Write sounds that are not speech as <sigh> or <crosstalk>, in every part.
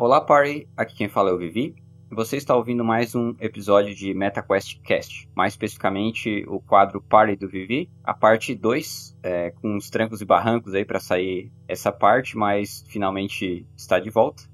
Olá, Party! Aqui quem fala é o Vivi. Você está ouvindo mais um episódio de MetaQuest Cast, mais especificamente o quadro Party do Vivi, a parte 2, é, com uns trancos e barrancos aí para sair essa parte, mas finalmente está de volta.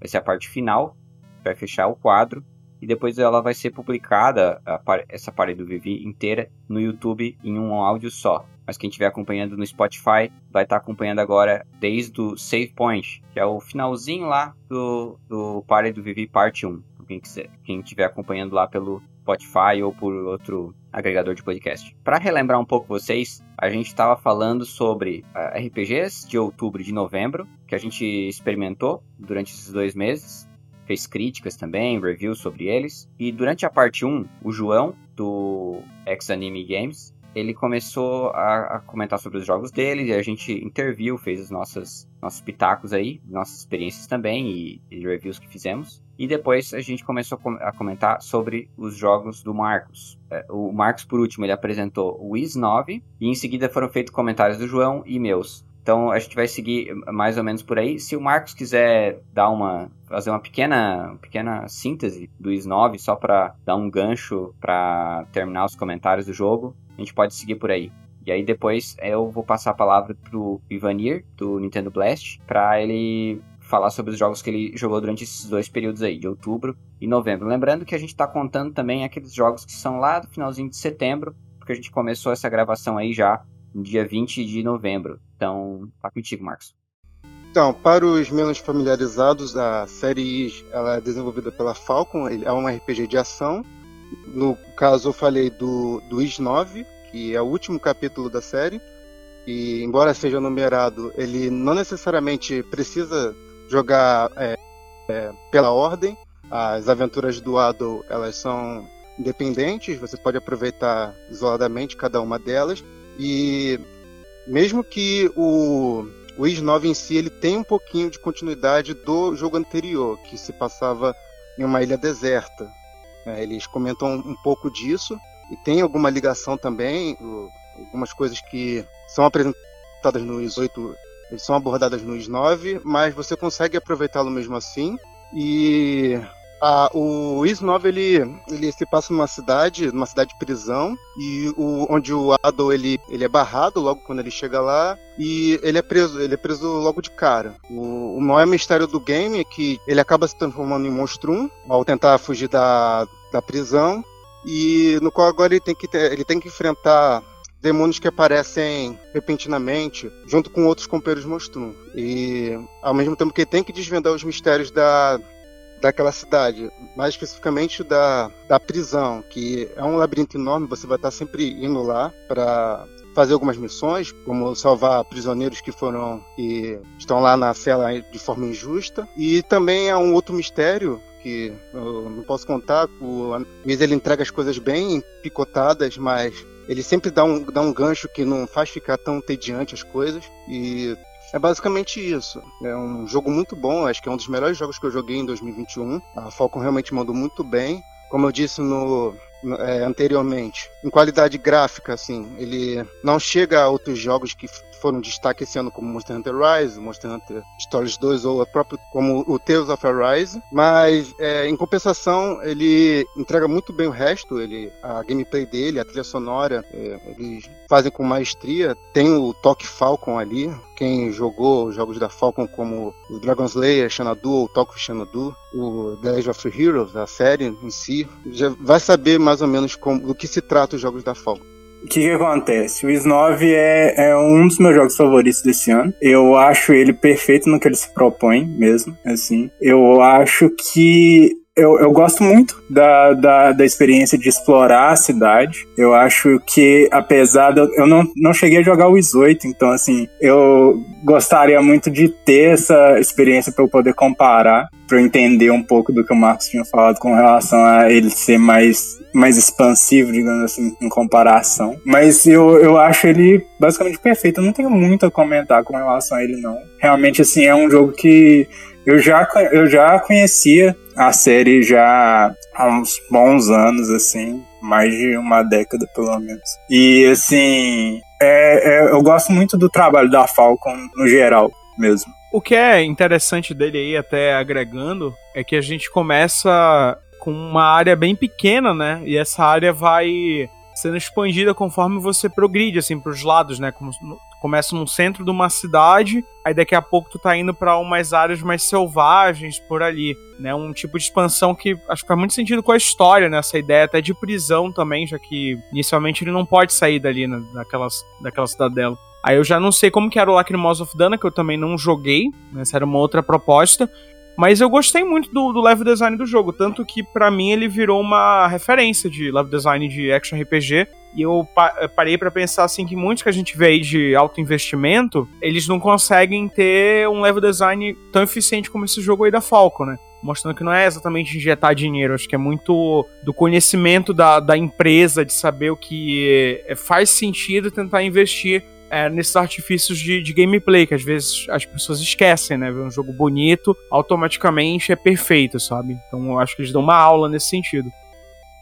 Vai ser a parte final, vai fechar o quadro e depois ela vai ser publicada, essa parte do Vivi inteira, no YouTube em um áudio só mas quem estiver acompanhando no Spotify vai estar tá acompanhando agora desde o Save Point, que é o finalzinho lá do, do Party do Vivi Parte 1. Quem, quiser, quem estiver acompanhando lá pelo Spotify ou por outro agregador de podcast. Para relembrar um pouco vocês, a gente estava falando sobre ah, RPGs de outubro e de novembro, que a gente experimentou durante esses dois meses. Fez críticas também, reviews sobre eles. E durante a parte 1, o João, do X Anime Games, ele começou a, a, comentar sobre os jogos dele, e a gente interviu, fez os nossos, nossos pitacos aí, nossas experiências também e, e, reviews que fizemos. E depois a gente começou a comentar sobre os jogos do Marcos. É, o Marcos, por último, ele apresentou o Wiz 9, e em seguida foram feitos comentários do João e meus. Então a gente vai seguir mais ou menos por aí. Se o Marcos quiser dar uma fazer uma pequena, pequena síntese do Wiz 9 só para dar um gancho para terminar os comentários do jogo, a gente pode seguir por aí. E aí depois eu vou passar a palavra pro Ivanir, do Nintendo Blast, para ele falar sobre os jogos que ele jogou durante esses dois períodos aí, de outubro e novembro. Lembrando que a gente está contando também aqueles jogos que são lá do finalzinho de setembro, porque a gente começou essa gravação aí já no dia 20 de novembro. Então, tá contigo, Marcos. Então, para os menos familiarizados, a série ela é desenvolvida pela Falcon, é um RPG de ação no caso, eu falei do, do Is 9, que é o último capítulo da série. E, embora seja numerado, ele não necessariamente precisa jogar é, é, pela ordem. As aventuras do Ado elas são independentes, você pode aproveitar isoladamente cada uma delas. E mesmo que o, o Is 9 em si ele tem um pouquinho de continuidade do jogo anterior, que se passava em uma ilha deserta. É, eles comentam um pouco disso e tem alguma ligação também, algumas coisas que são apresentadas no IS 8 são abordadas no IS 9, mas você consegue aproveitá-lo mesmo assim. E ah, o 9 ele, ele se passa numa cidade, numa cidade de prisão, e o, onde o Ado ele, ele é barrado logo quando ele chega lá, e ele é preso, ele é preso logo de cara. O, o maior mistério do game é que ele acaba se transformando em monstrum ao tentar fugir da, da prisão, e no qual agora ele tem que, ele tem que enfrentar demônios que aparecem repentinamente junto com outros companheiros monstrum. E ao mesmo tempo que ele tem que desvendar os mistérios da, daquela cidade, mais especificamente da, da prisão, que é um labirinto enorme, você vai estar sempre indo lá para fazer algumas missões, como salvar prisioneiros que foram e estão lá na cela de forma injusta. E também há um outro mistério que eu não posso contar. O Miz ele entrega as coisas bem picotadas, mas ele sempre dá um, dá um gancho que não faz ficar tão tediante as coisas. E é basicamente isso. É um jogo muito bom, acho que é um dos melhores jogos que eu joguei em 2021. A Falcon realmente mandou muito bem. Como eu disse no, é, anteriormente, em qualidade gráfica, assim, ele não chega a outros jogos que foram destaque esse ano, como Monster Hunter Rise, Monster Hunter Stories 2 ou a próprio, como o Tales of Arise, mas é, em compensação ele entrega muito bem o resto, ele, a gameplay dele, a trilha sonora, é, eles fazem com maestria. Tem o toque Falcon ali, quem jogou os jogos da Falcon como o Dragon Slayer, Xanadu ou Toque Xanadu, o The Legend of Heroes, a série em si, já vai saber mais ou menos como, do que se trata os jogos da Falcon. O que, que, acontece? O 9 é, é, um dos meus jogos favoritos desse ano. Eu acho ele perfeito no que ele se propõe mesmo, assim. Eu acho que eu, eu gosto muito da, da, da, experiência de explorar a cidade. Eu acho que, apesar de. Eu não, não cheguei a jogar o Is 8, então, assim, eu gostaria muito de ter essa experiência para eu poder comparar, para eu entender um pouco do que o Marcos tinha falado com relação a ele ser mais mais expansivo, digamos assim, em comparação. Mas eu, eu acho ele basicamente perfeito. Eu não tenho muito a comentar com relação a ele, não. Realmente, assim, é um jogo que eu já, eu já conhecia a série já há uns bons anos, assim, mais de uma década pelo menos. E assim, é, é, eu gosto muito do trabalho da Falcon no geral mesmo. O que é interessante dele aí, até agregando, é que a gente começa com uma área bem pequena, né? E essa área vai sendo expandida conforme você progride, assim, pros lados, né? Como, começa no centro de uma cidade, aí daqui a pouco tu tá indo para umas áreas mais selvagens por ali, né? Um tipo de expansão que acho que faz muito sentido com a história, né? Essa ideia até de prisão também, já que inicialmente ele não pode sair dali, né? daquelas, daquela cidadela. Aí eu já não sei como que era o Lacrimosa of Dana, que eu também não joguei, né? essa era uma outra proposta. Mas eu gostei muito do, do level design do jogo, tanto que para mim ele virou uma referência de level design de action RPG. E eu pa parei para pensar assim que muitos que a gente vê aí de alto investimento, eles não conseguem ter um level design tão eficiente como esse jogo aí da Falcon, né? mostrando que não é exatamente injetar dinheiro, acho que é muito do conhecimento da, da empresa, de saber o que faz sentido tentar investir é, nesses artifícios de, de, gameplay, que às vezes as pessoas esquecem, né? Ver um jogo bonito, automaticamente é perfeito, sabe? Então eu acho que eles dão uma aula nesse sentido.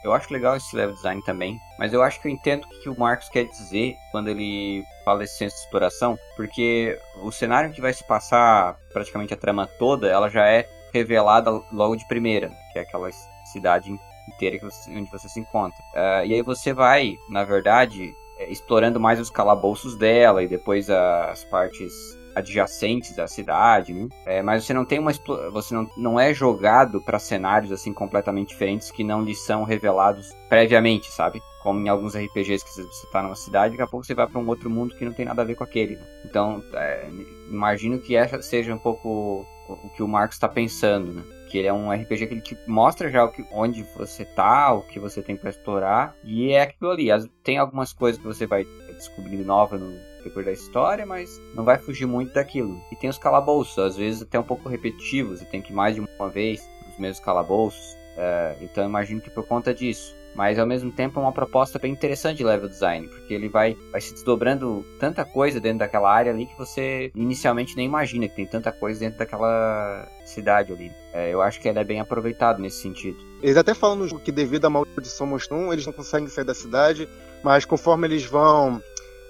Eu acho legal esse level design também, mas eu acho que eu entendo o que o Marcos quer dizer quando ele fala esse senso de exploração, porque o cenário que vai se passar praticamente a trama toda, ela já é revelada logo de primeira, que é aquela cidade inteira você, onde você se encontra. Uh, e aí você vai, na verdade, explorando mais os calabouços dela e depois as partes adjacentes à cidade, né? É, mas você não tem uma você não, não é jogado para cenários assim completamente diferentes que não lhe são revelados previamente, sabe? Como em alguns RPGs que você tá numa cidade, daqui a pouco você vai para um outro mundo que não tem nada a ver com aquele. Né? Então, é, imagino que essa seja um pouco o que o Marcos está pensando, né? Que ele é um RPG que ele te mostra já o que, onde você tá, o que você tem para explorar, e é aquilo ali. Tem algumas coisas que você vai descobrir nova no decorrer da história, mas não vai fugir muito daquilo. E tem os calabouços, às vezes até um pouco repetitivos, você tem que ir mais de uma vez nos mesmos calabouços. É, então imagino que por conta disso mas ao mesmo tempo é uma proposta bem interessante de level design, porque ele vai, vai se desdobrando tanta coisa dentro daquela área ali que você inicialmente nem imagina que tem tanta coisa dentro daquela cidade ali. É, eu acho que ele é bem aproveitado nesse sentido. Eles até falam no jogo que devido à maldição Monstrum, eles não conseguem sair da cidade, mas conforme eles vão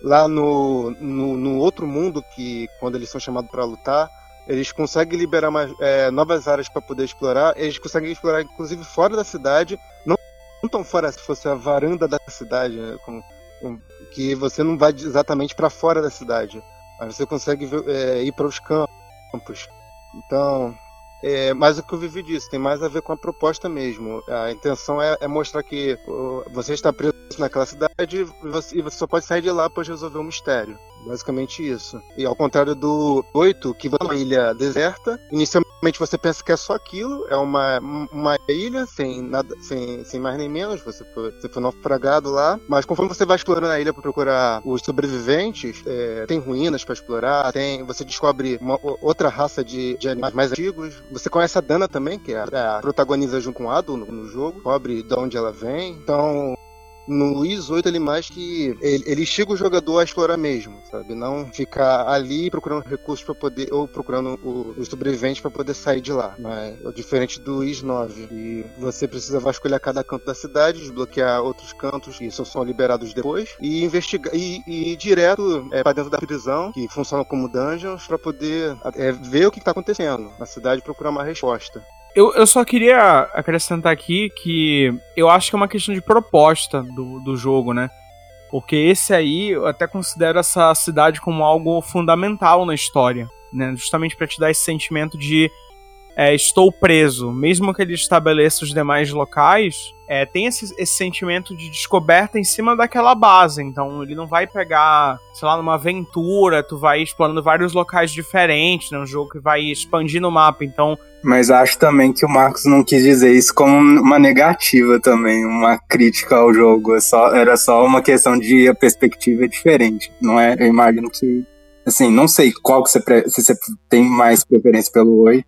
lá no, no, no outro mundo, que quando eles são chamados para lutar, eles conseguem liberar mais, é, novas áreas para poder explorar. Eles conseguem explorar, inclusive, fora da cidade, não não tão fora se fosse a varanda da cidade, né? Com, com, que você não vai exatamente para fora da cidade, mas você consegue é, ir para os campos. Então, é, mas o que eu vivi disso tem mais a ver com a proposta mesmo. A intenção é, é mostrar que você está preso naquela cidade e você, e você, só pode sair de lá após resolver um mistério. Basicamente isso. E ao contrário do 8, que é uma ilha deserta, inicialmente você pensa que é só aquilo, é uma, uma ilha sem nada, sem, sem mais nem menos, você foi, você foi naufragado lá, mas conforme você vai explorando a ilha para procurar os sobreviventes, é, tem ruínas para explorar, tem, você descobre uma, outra raça de, de, animais mais antigos, você conhece a Dana também, que é a, a protagoniza junto com o Ado no, no jogo, descobre de onde ela vem, então no Luiz 8 ele mais que ele, ele instiga o jogador a explorar mesmo, sabe? Não ficar ali procurando recursos para poder ou procurando o, os sobreviventes para poder sair de lá. Mas é diferente do Luiz 9 e você precisa vasculhar cada canto da cidade, desbloquear outros cantos que só são liberados depois e investigar e, e ir direto é, para dentro da prisão que funciona como dungeons para poder é, ver o que está acontecendo na cidade e procurar uma resposta. Eu, eu só queria acrescentar aqui que eu acho que é uma questão de proposta do, do jogo, né? Porque esse aí, eu até considero essa cidade como algo fundamental na história, né? Justamente para te dar esse sentimento de é, estou preso. Mesmo que ele estabeleça os demais locais, é, tem esse, esse, sentimento de descoberta em cima daquela base. Então ele não vai pegar, sei lá, numa aventura, tu vai explorando vários locais diferentes, né? Um jogo que vai expandir o mapa. Então mas acho também que o Marcos não quis dizer isso como uma negativa também, uma crítica ao jogo. É só, era só uma questão de a perspectiva é diferente. Não é? Eu imagino que. Assim, não sei qual que você, se você tem mais preferência pelo 8.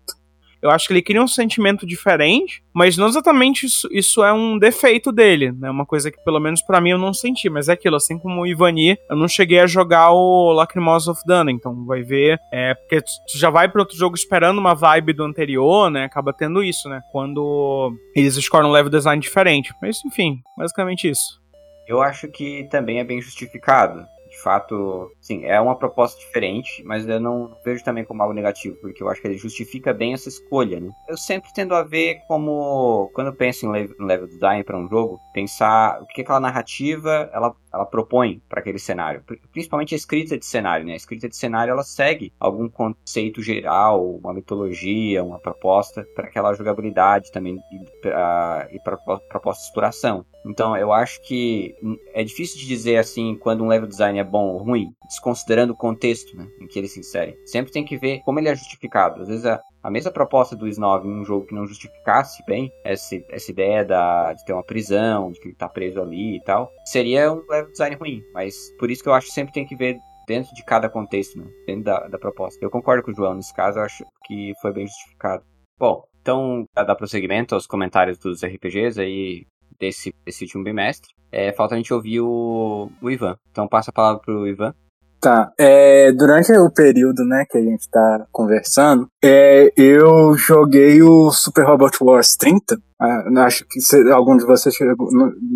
Eu acho que ele cria um sentimento diferente, mas não exatamente isso, isso é um defeito dele, né? Uma coisa que pelo menos para mim eu não senti, mas é aquilo, assim como o Ivani, eu não cheguei a jogar o Lacrimosa of Dana, então vai ver, é, porque tu já vai para outro jogo esperando uma vibe do anterior, né? Acaba tendo isso, né? Quando eles escolhem um level design diferente. Mas enfim, basicamente isso. Eu acho que também é bem justificado fato, sim, é uma proposta diferente, mas eu não vejo também como algo negativo, porque eu acho que ele justifica bem essa escolha, né? Eu sempre tendo a ver como, quando eu penso em level design para um jogo, pensar o que aquela narrativa ela, ela propõe para aquele cenário. Principalmente a escrita de cenário, né? A escrita de cenário ela segue algum conceito geral, uma mitologia, uma proposta para aquela jogabilidade também e para proposta de exploração. Então eu acho que é difícil de dizer assim quando um level design é bom ou ruim, desconsiderando o contexto né, em que ele se insere. Sempre tem que ver como ele é justificado. Às vezes a, a mesma proposta do S9 em um jogo que não justificasse bem essa, essa ideia da, de ter uma prisão, de que ele tá preso ali e tal, seria um level design ruim. Mas por isso que eu acho que sempre tem que ver dentro de cada contexto, né? dentro da, da proposta. Eu concordo com o João nesse caso, eu acho que foi bem justificado. Bom, então, dar prosseguimento aos comentários dos RPGs aí desse, desse último bimestre, é, falta a gente ouvir o, o Ivan. Então, passa a palavra pro Ivan. Tá. É, durante o período né, que a gente tá conversando, é, eu joguei o Super Robot Wars 30. É, acho que cê, algum de vocês chegou,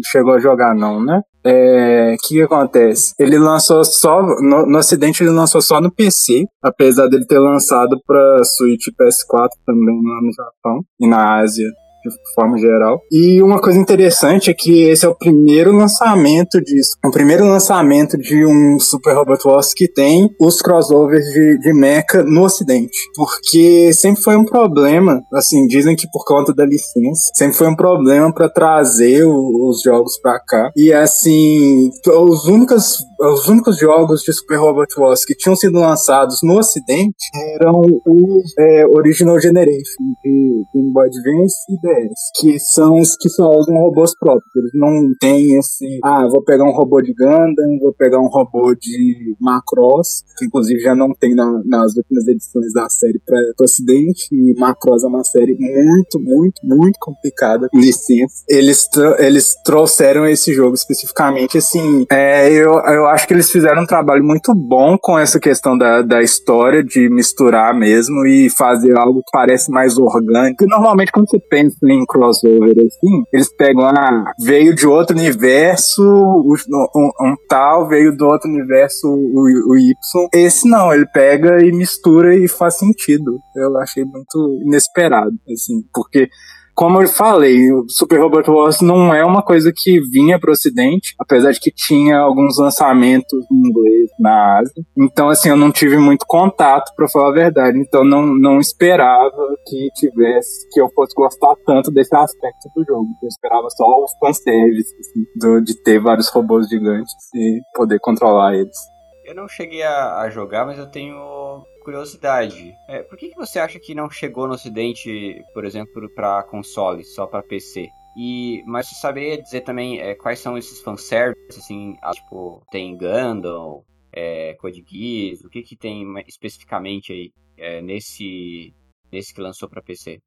chegou a jogar, não, né? O é, que, acontece? Ele lançou só. No, no ele lançou só no PC, apesar dele ter lançado pra Switch PS4 também lá no Japão e na Ásia de forma geral. E uma coisa interessante é que esse é o primeiro lançamento disso. O primeiro lançamento de um Super Robot Wars que tem os crossovers de, de mecha no ocidente. Porque sempre foi um problema, assim, dizem que por conta da licença, sempre foi um problema para trazer o, os jogos para cá. E assim, os únicos, os únicos jogos de Super Robot Wars que tinham sido lançados no ocidente eram o é, Original Generation de Game Boy Advance e que são os que só usam robôs próprios. Eles não têm esse, ah, vou pegar um robô de Gundam, vou pegar um robô de Macross, que inclusive já não tem na, nas últimas edições da série para o Ocidente, e Macross é uma série muito, muito, muito complicada, licença. Eles, eles trouxeram esse jogo especificamente, assim, é, eu, eu acho que eles fizeram um trabalho muito bom com essa questão da, da história, de misturar mesmo e fazer algo que parece mais orgânico. normalmente quando você pensa em crossover assim, eles pegam, ah, veio de outro universo, um, um, tal, veio do outro universo o, o Y. Esse não, ele pega e mistura e faz sentido. Eu achei muito inesperado, assim, porque como eu falei, o Super Robot Wars não é uma coisa que vinha para o Ocidente, apesar de que tinha alguns lançamentos em inglês na Ásia. Então, assim, eu não tive muito contato, para falar a verdade. Então, não, não esperava que tivesse, que eu fosse gostar tanto desse aspecto do jogo. Eu esperava só os fanservice, assim, do, de ter vários robôs gigantes e poder controlar eles. Eu não cheguei a, a jogar, mas eu tenho curiosidade. É, por que, que você acha que não chegou no Ocidente, por exemplo, para console, só para PC? E, mas você saberia dizer também é, quais são esses fanservices, assim, ah, tipo, tem Gundam, é, Code Geass, o que que tem especificamente aí é, nesse, nesse que lançou para PC?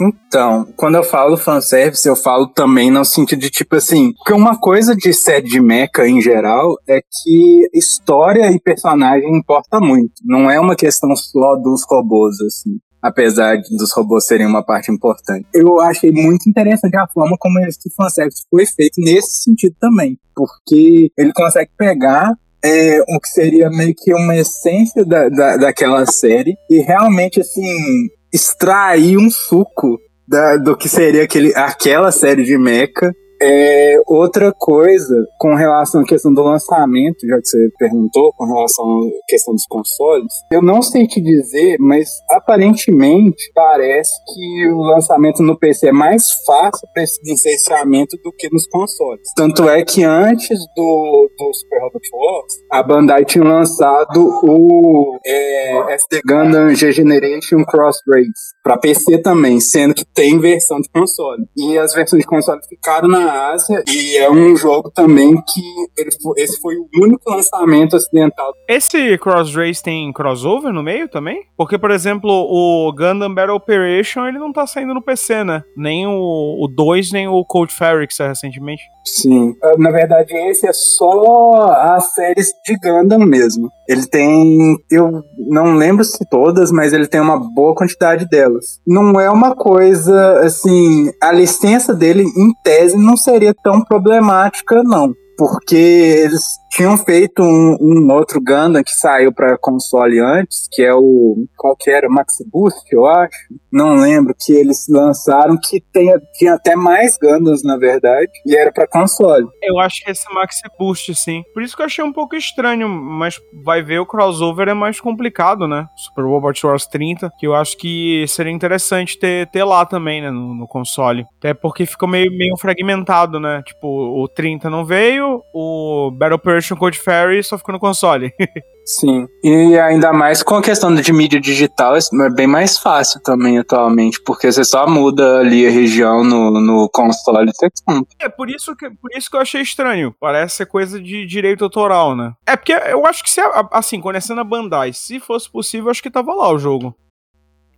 Então, quando eu falo fanservice, eu falo também no sentido de tipo assim, porque uma coisa de série de mecha em geral é que história e personagem importa muito. Não é uma questão só dos robôs, assim. Apesar dos robôs serem uma parte importante. Eu achei muito interessante a forma como esse fanservice foi feito nesse sentido também. Porque ele consegue pegar é, o que seria meio que uma essência da, da, daquela série e realmente, assim, extrair um suco da, do que seria aquele, aquela série de mecha é, outra coisa com relação à questão do lançamento, já que você perguntou, com relação à questão dos consoles, eu não sei te dizer, mas aparentemente parece que o lançamento no PC é mais fácil para esse licenciamento do que nos consoles. Tanto é que antes do, do Super Robot Wars, a Bandai tinha lançado o é, SD Gundam G Generation Cross Race para PC também, sendo que tem versão de console. E as versões de console ficaram na Ásia e é um jogo também que ele, esse foi o único lançamento ocidental. Esse Cross Race tem crossover no meio também? Porque, por exemplo, o Gundam Battle Operation ele não tá saindo no PC, né? Nem o, o 2, nem o Cold Fairy que saiu recentemente. Sim. Ah, na verdade, esse é só as séries de Gundam mesmo. Ele tem. Eu não lembro se todas, mas ele tem uma boa quantidade delas. Não é uma coisa assim. A licença dele, em tese, não seria tão problemática, não. Porque eles Tinham feito um, um outro Gundam que saiu para console antes, que é o. Qual que era? Maxi Boost, eu acho. Não lembro, que eles lançaram, que tem, tinha até mais Gundams, na verdade, e era para console. Eu acho que esse Maxi Boost, sim. Por isso que eu achei um pouco estranho, mas vai ver o crossover é mais complicado, né? Super Robot Wars 30, que eu acho que seria interessante ter, ter lá também, né, no, no console. Até porque ficou meio, meio fragmentado, né? Tipo, o 30 não veio, o Battle Operation Code Fairy só ficou no console. <laughs> Sim, e ainda mais com a questão de mídia digital, é bem mais fácil também atualmente, porque você só muda ali a região no, no console e. É, por isso, que, por isso que eu achei estranho. Parece ser coisa de direito autoral, né? É porque eu acho que, se, assim, conhecendo a Bandai, se fosse possível, acho que tava lá o jogo.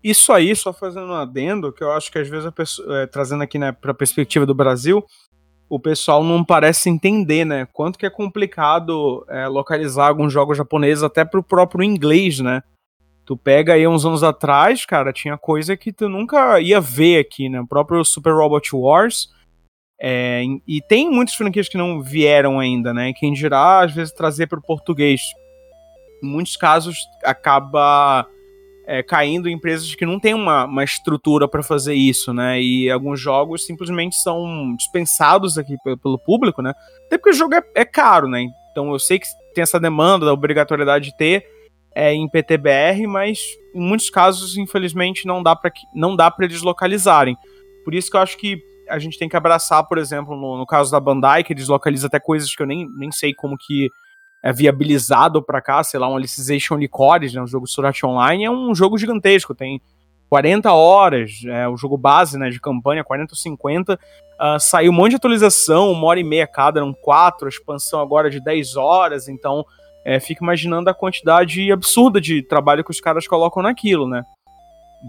Isso aí, só fazendo um adendo, que eu acho que às vezes, pessoa, é, trazendo aqui né, pra perspectiva do Brasil, o pessoal não parece entender, né? Quanto que é complicado é, localizar alguns jogos japoneses até pro próprio inglês, né? Tu pega aí uns anos atrás, cara, tinha coisa que tu nunca ia ver aqui, né? O próprio Super Robot Wars. É, e tem muitas franquias que não vieram ainda, né? Quem dirá, às vezes, trazer para o português. Em muitos casos, acaba é, caindo em empresas que não têm uma, uma estrutura para fazer isso, né? E alguns jogos simplesmente são dispensados aqui pelo público, né? Até porque o jogo é, é caro, né? Então eu sei que tem essa demanda da obrigatoriedade de ter é, em PTBR, mas em muitos casos, infelizmente, não dá para não dá para eles localizarem. Por isso que eu acho que a gente tem que abraçar, por exemplo, no, no caso da Bandai, que eles localizam até coisas que eu nem, nem sei como que é, viabilizado para cá, sei lá, um Alicization Licores, né, um jogo Sword Art Online, é um jogo gigantesco, tem 40 horas, é o jogo base, né, de campanha, 40 ou 50, uh, saiu um monte de atualização, uma hora e meia cada, eram quatro, expansão agora de 10 horas, então é, fica imaginando a quantidade absurda de trabalho que os caras colocam naquilo, né.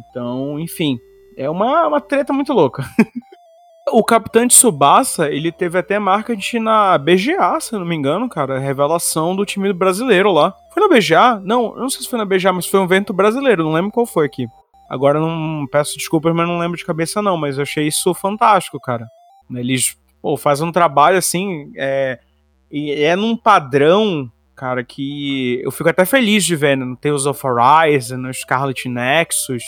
Então, enfim, é uma, uma treta muito louca. <laughs> O Capitão Tsubasa, ele teve até marketing na BGA, se eu não me engano, cara. Revelação do time brasileiro lá. Foi na BGA? Não, não sei se foi na BGA, mas foi um evento brasileiro, não lembro qual foi aqui. Agora não peço desculpas, mas não lembro de cabeça não, mas eu achei isso fantástico, cara. Eles, pô, fazem um trabalho assim, é, é num padrão, cara, que eu fico até feliz de ver né, no Tales of Arise, no Scarlet Nexus,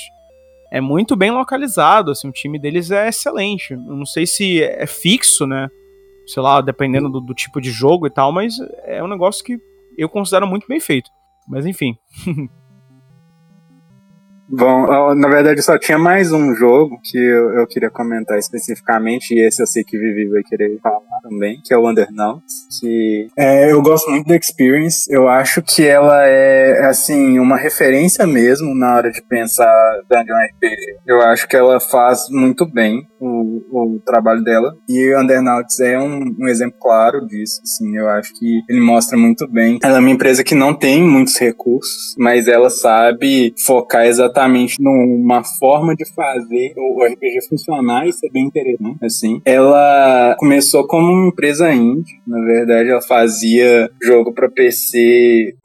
é muito bem localizado, assim, o time deles é excelente. Eu não sei se é fixo, né? Sei lá, dependendo do, do tipo de jogo e tal, mas é um negócio que eu considero muito bem feito. Mas enfim. <laughs> Bom, na verdade só tinha mais um jogo que eu, eu, queria comentar especificamente, e esse eu sei que Vivi vai querer falar também, que é o Undernauts, que é, eu gosto muito da Experience, eu acho que ela é, assim, uma referência mesmo na hora de pensar Dungeon RPG. Eu acho que ela faz muito bem o, o trabalho dela, e Undernauts é um, um exemplo claro disso, assim, eu acho que ele mostra muito bem. Ela é uma empresa que não tem muitos recursos, mas ela sabe focar exatamente numa forma de fazer o RPG funcionar e ser bem interessante, assim. Ela começou como uma empresa indie, na verdade ela fazia jogo para PC,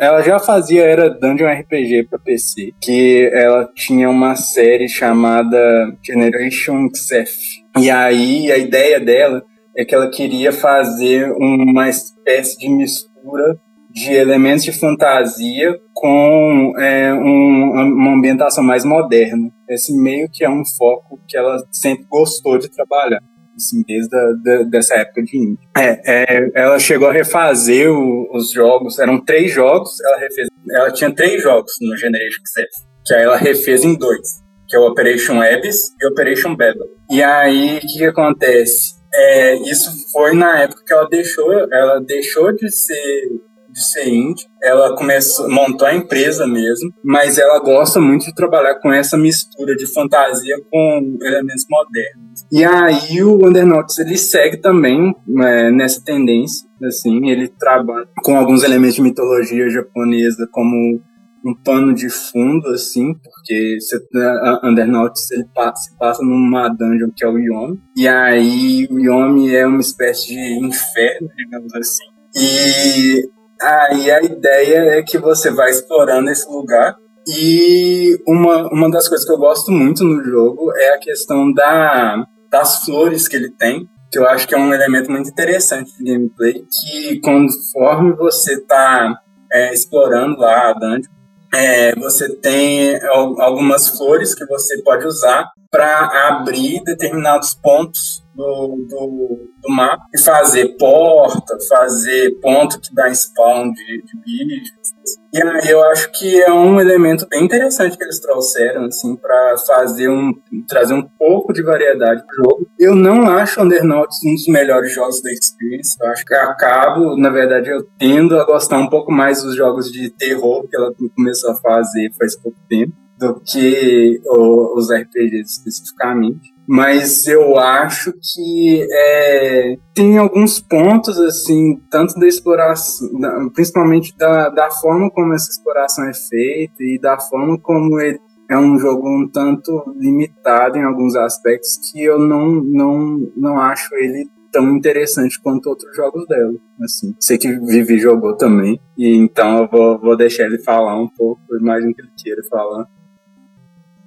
ela já fazia era Dungeon RPG para PC, que ela tinha uma série chamada Generation XF. E aí a ideia dela é que ela queria fazer uma espécie de mistura de elementos de fantasia com é, um, uma ambientação mais moderna. Esse meio que é um foco que ela sempre gostou de trabalhar. Assim, desde a, dessa época de indie. É, é, ela chegou a refazer o, os jogos, eram três jogos, ela refez, ela tinha três jogos no Generation Success, que aí ela refez em dois, que é o Operation Abyss e Operation Babel. E aí, o que, que acontece? É, isso foi na época que ela deixou, ela deixou de ser de ser indie. Ela começou, montou a empresa mesmo, mas ela gosta muito de trabalhar com essa mistura de fantasia com elementos modernos. E aí o Undernox ele segue também é, nessa tendência, assim, ele trabalha com alguns elementos de mitologia japonesa como um pano de fundo, assim, porque você, a Undernauts ele passa, passa numa dungeon que é o Yomi, e aí o Yomi é uma espécie de inferno, digamos assim. E Aí a ideia é que você vai explorando esse lugar. E uma, uma das coisas que eu gosto muito no jogo é a questão da, das flores que ele tem, que eu acho que é um elemento muito interessante de gameplay, que conforme você está é, explorando lá a dungeon, é, você tem algumas flores que você pode usar para abrir determinados pontos do, do, do, mapa e fazer porta, fazer ponto que dá spawn de, de bichos. E aí eu acho que é um elemento bem interessante que eles trouxeram, assim, para fazer um. trazer um pouco de variedade pro jogo. Eu não acho Undernauts um dos melhores jogos da Experience. Eu acho que acabo, na verdade, eu tendo a gostar um pouco mais dos jogos de terror que ela começou a fazer faz pouco tempo do que os RPGs especificamente. Mas eu acho que é, tem alguns pontos, assim, tanto da exploração, principalmente da, da forma como essa exploração é feita e da forma como ele é um jogo um tanto limitado em alguns aspectos que eu não, não, não acho ele tão interessante quanto outros jogos dela. Assim, sei que Vivi jogou também, e então eu vou, vou deixar ele falar um pouco, imagino que ele queira falar.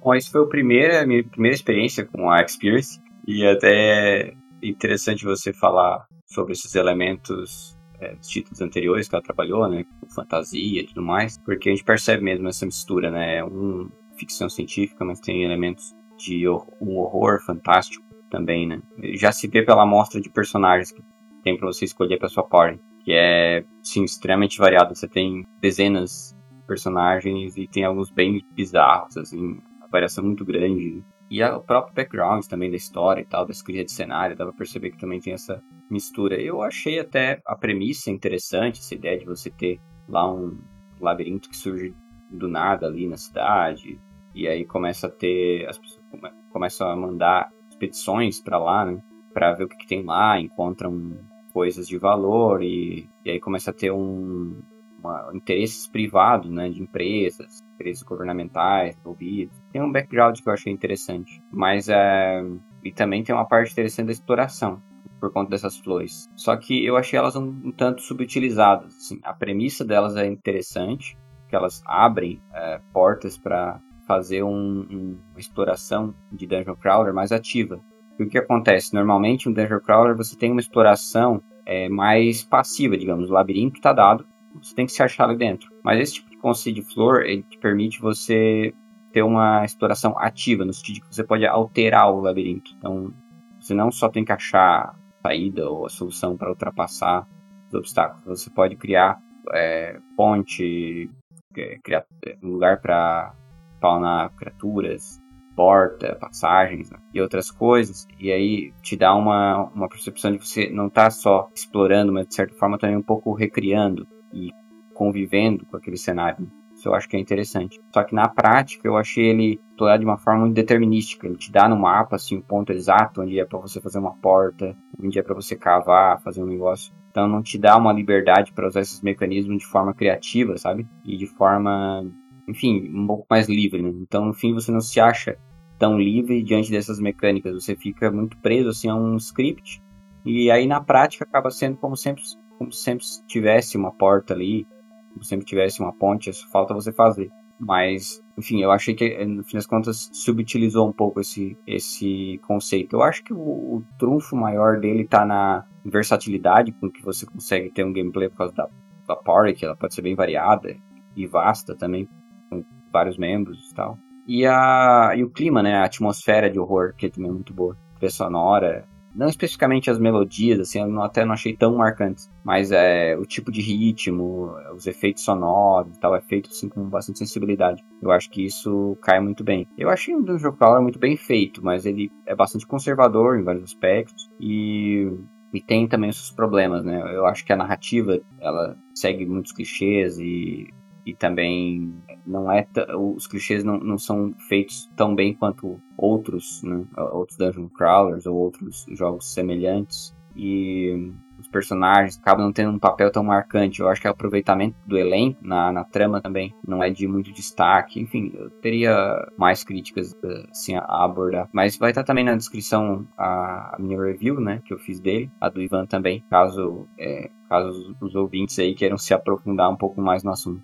Bom, esse foi a minha primeira experiência com a Experience. E até é interessante você falar sobre esses elementos é, dos títulos anteriores que ela trabalhou, né? Fantasia e tudo mais. Porque a gente percebe mesmo essa mistura, né? Um ficção científica, mas tem elementos de um horror fantástico também, né? Já se vê pela amostra de personagens que tem para você escolher para sua party, que é, sim, extremamente variado. Você tem dezenas de personagens e tem alguns bem bizarros, assim, variação muito grande. E o próprio background também da história e tal, da escrita de cenário, dá pra perceber que também tem essa mistura. Eu achei até a premissa interessante, essa ideia de você ter lá um labirinto que surge do nada ali na cidade, e aí começa a ter. As pessoas começam a mandar expedições para lá, né? Pra ver o que, que, tem lá, encontram coisas de valor, e, e aí começa a ter um, uma, interesses privados, né? De empresas, empresas governamentais envolvidas. Tem um background que eu achei interessante. Mas é. E também tem uma parte interessante da exploração por conta dessas flores. Só que eu achei elas um, um tanto subutilizadas. Assim. A premissa delas é interessante, que elas abrem é, portas para fazer um, um, uma exploração de Dungeon Crawler mais ativa. E o que acontece? Normalmente, um Dungeon Crawler você tem uma exploração é, mais passiva, digamos. O labirinto está dado, você tem que se achar ali dentro. Mas esse tipo de conceito de flor, ele te permite você ter uma exploração ativa, no sentido de que você pode alterar o labirinto. Então, você não só tem que achar a saída ou a solução para ultrapassar os obstáculos, você pode criar é, ponte, é, criar é, um lugar para spawnar criaturas, porta, passagens né, e outras coisas, e aí te dá uma, uma percepção de você não estar tá só explorando, mas de certa forma também um pouco recriando e convivendo com aquele cenário. Isso eu acho que é interessante. Só que na prática eu achei ele explorado de uma forma muito determinística. Ele te dá no mapa assim o um ponto exato onde é para você fazer uma porta, onde é para você cavar, fazer um negócio. Então não te dá uma liberdade para usar esses mecanismos de forma criativa, sabe? E de forma, enfim, um pouco mais livre. Né? Então no fim você não se acha tão livre diante dessas mecânicas. Você fica muito preso assim a um script. E aí na prática acaba sendo como sempre como se sempre tivesse uma porta ali, como se sempre tivesse uma ponte, isso falta você fazer. Mas, enfim, eu achei que, no fim das contas, subutilizou um pouco esse, esse conceito. Eu acho que o, o trunfo maior dele está na versatilidade com que você consegue ter um gameplay por causa da, da party, que ela pode ser bem variada e vasta também, com vários membros e tal. E, a, e o clima, né? A atmosfera de horror, que também é muito boa. Trilha sonora, não especificamente as melodias, assim, eu não, até não achei tão marcantes, mas é o tipo de ritmo, os efeitos sonoros e tal, é feito assim com bastante sensibilidade. Eu acho que isso cai muito bem. Eu achei um Dungeon Crawler muito bem feito, mas ele é bastante conservador em vários aspectos e e tem também os seus problemas, né? Eu acho que a narrativa ela segue muitos clichês e e também não é os clichês não, não são feitos tão bem quanto outros, né? outros dungeon crawlers ou outros jogos semelhantes e os personagens acabam não tendo um papel tão marcante. Eu acho que o aproveitamento do elenco na, na trama também não é de muito destaque. Enfim, eu teria mais críticas assim, a abordar. Mas vai estar também na descrição a, a minha review, né, que eu fiz dele, a do Ivan também, caso, é, caso os, os ouvintes aí queiram se aprofundar um pouco mais no assunto.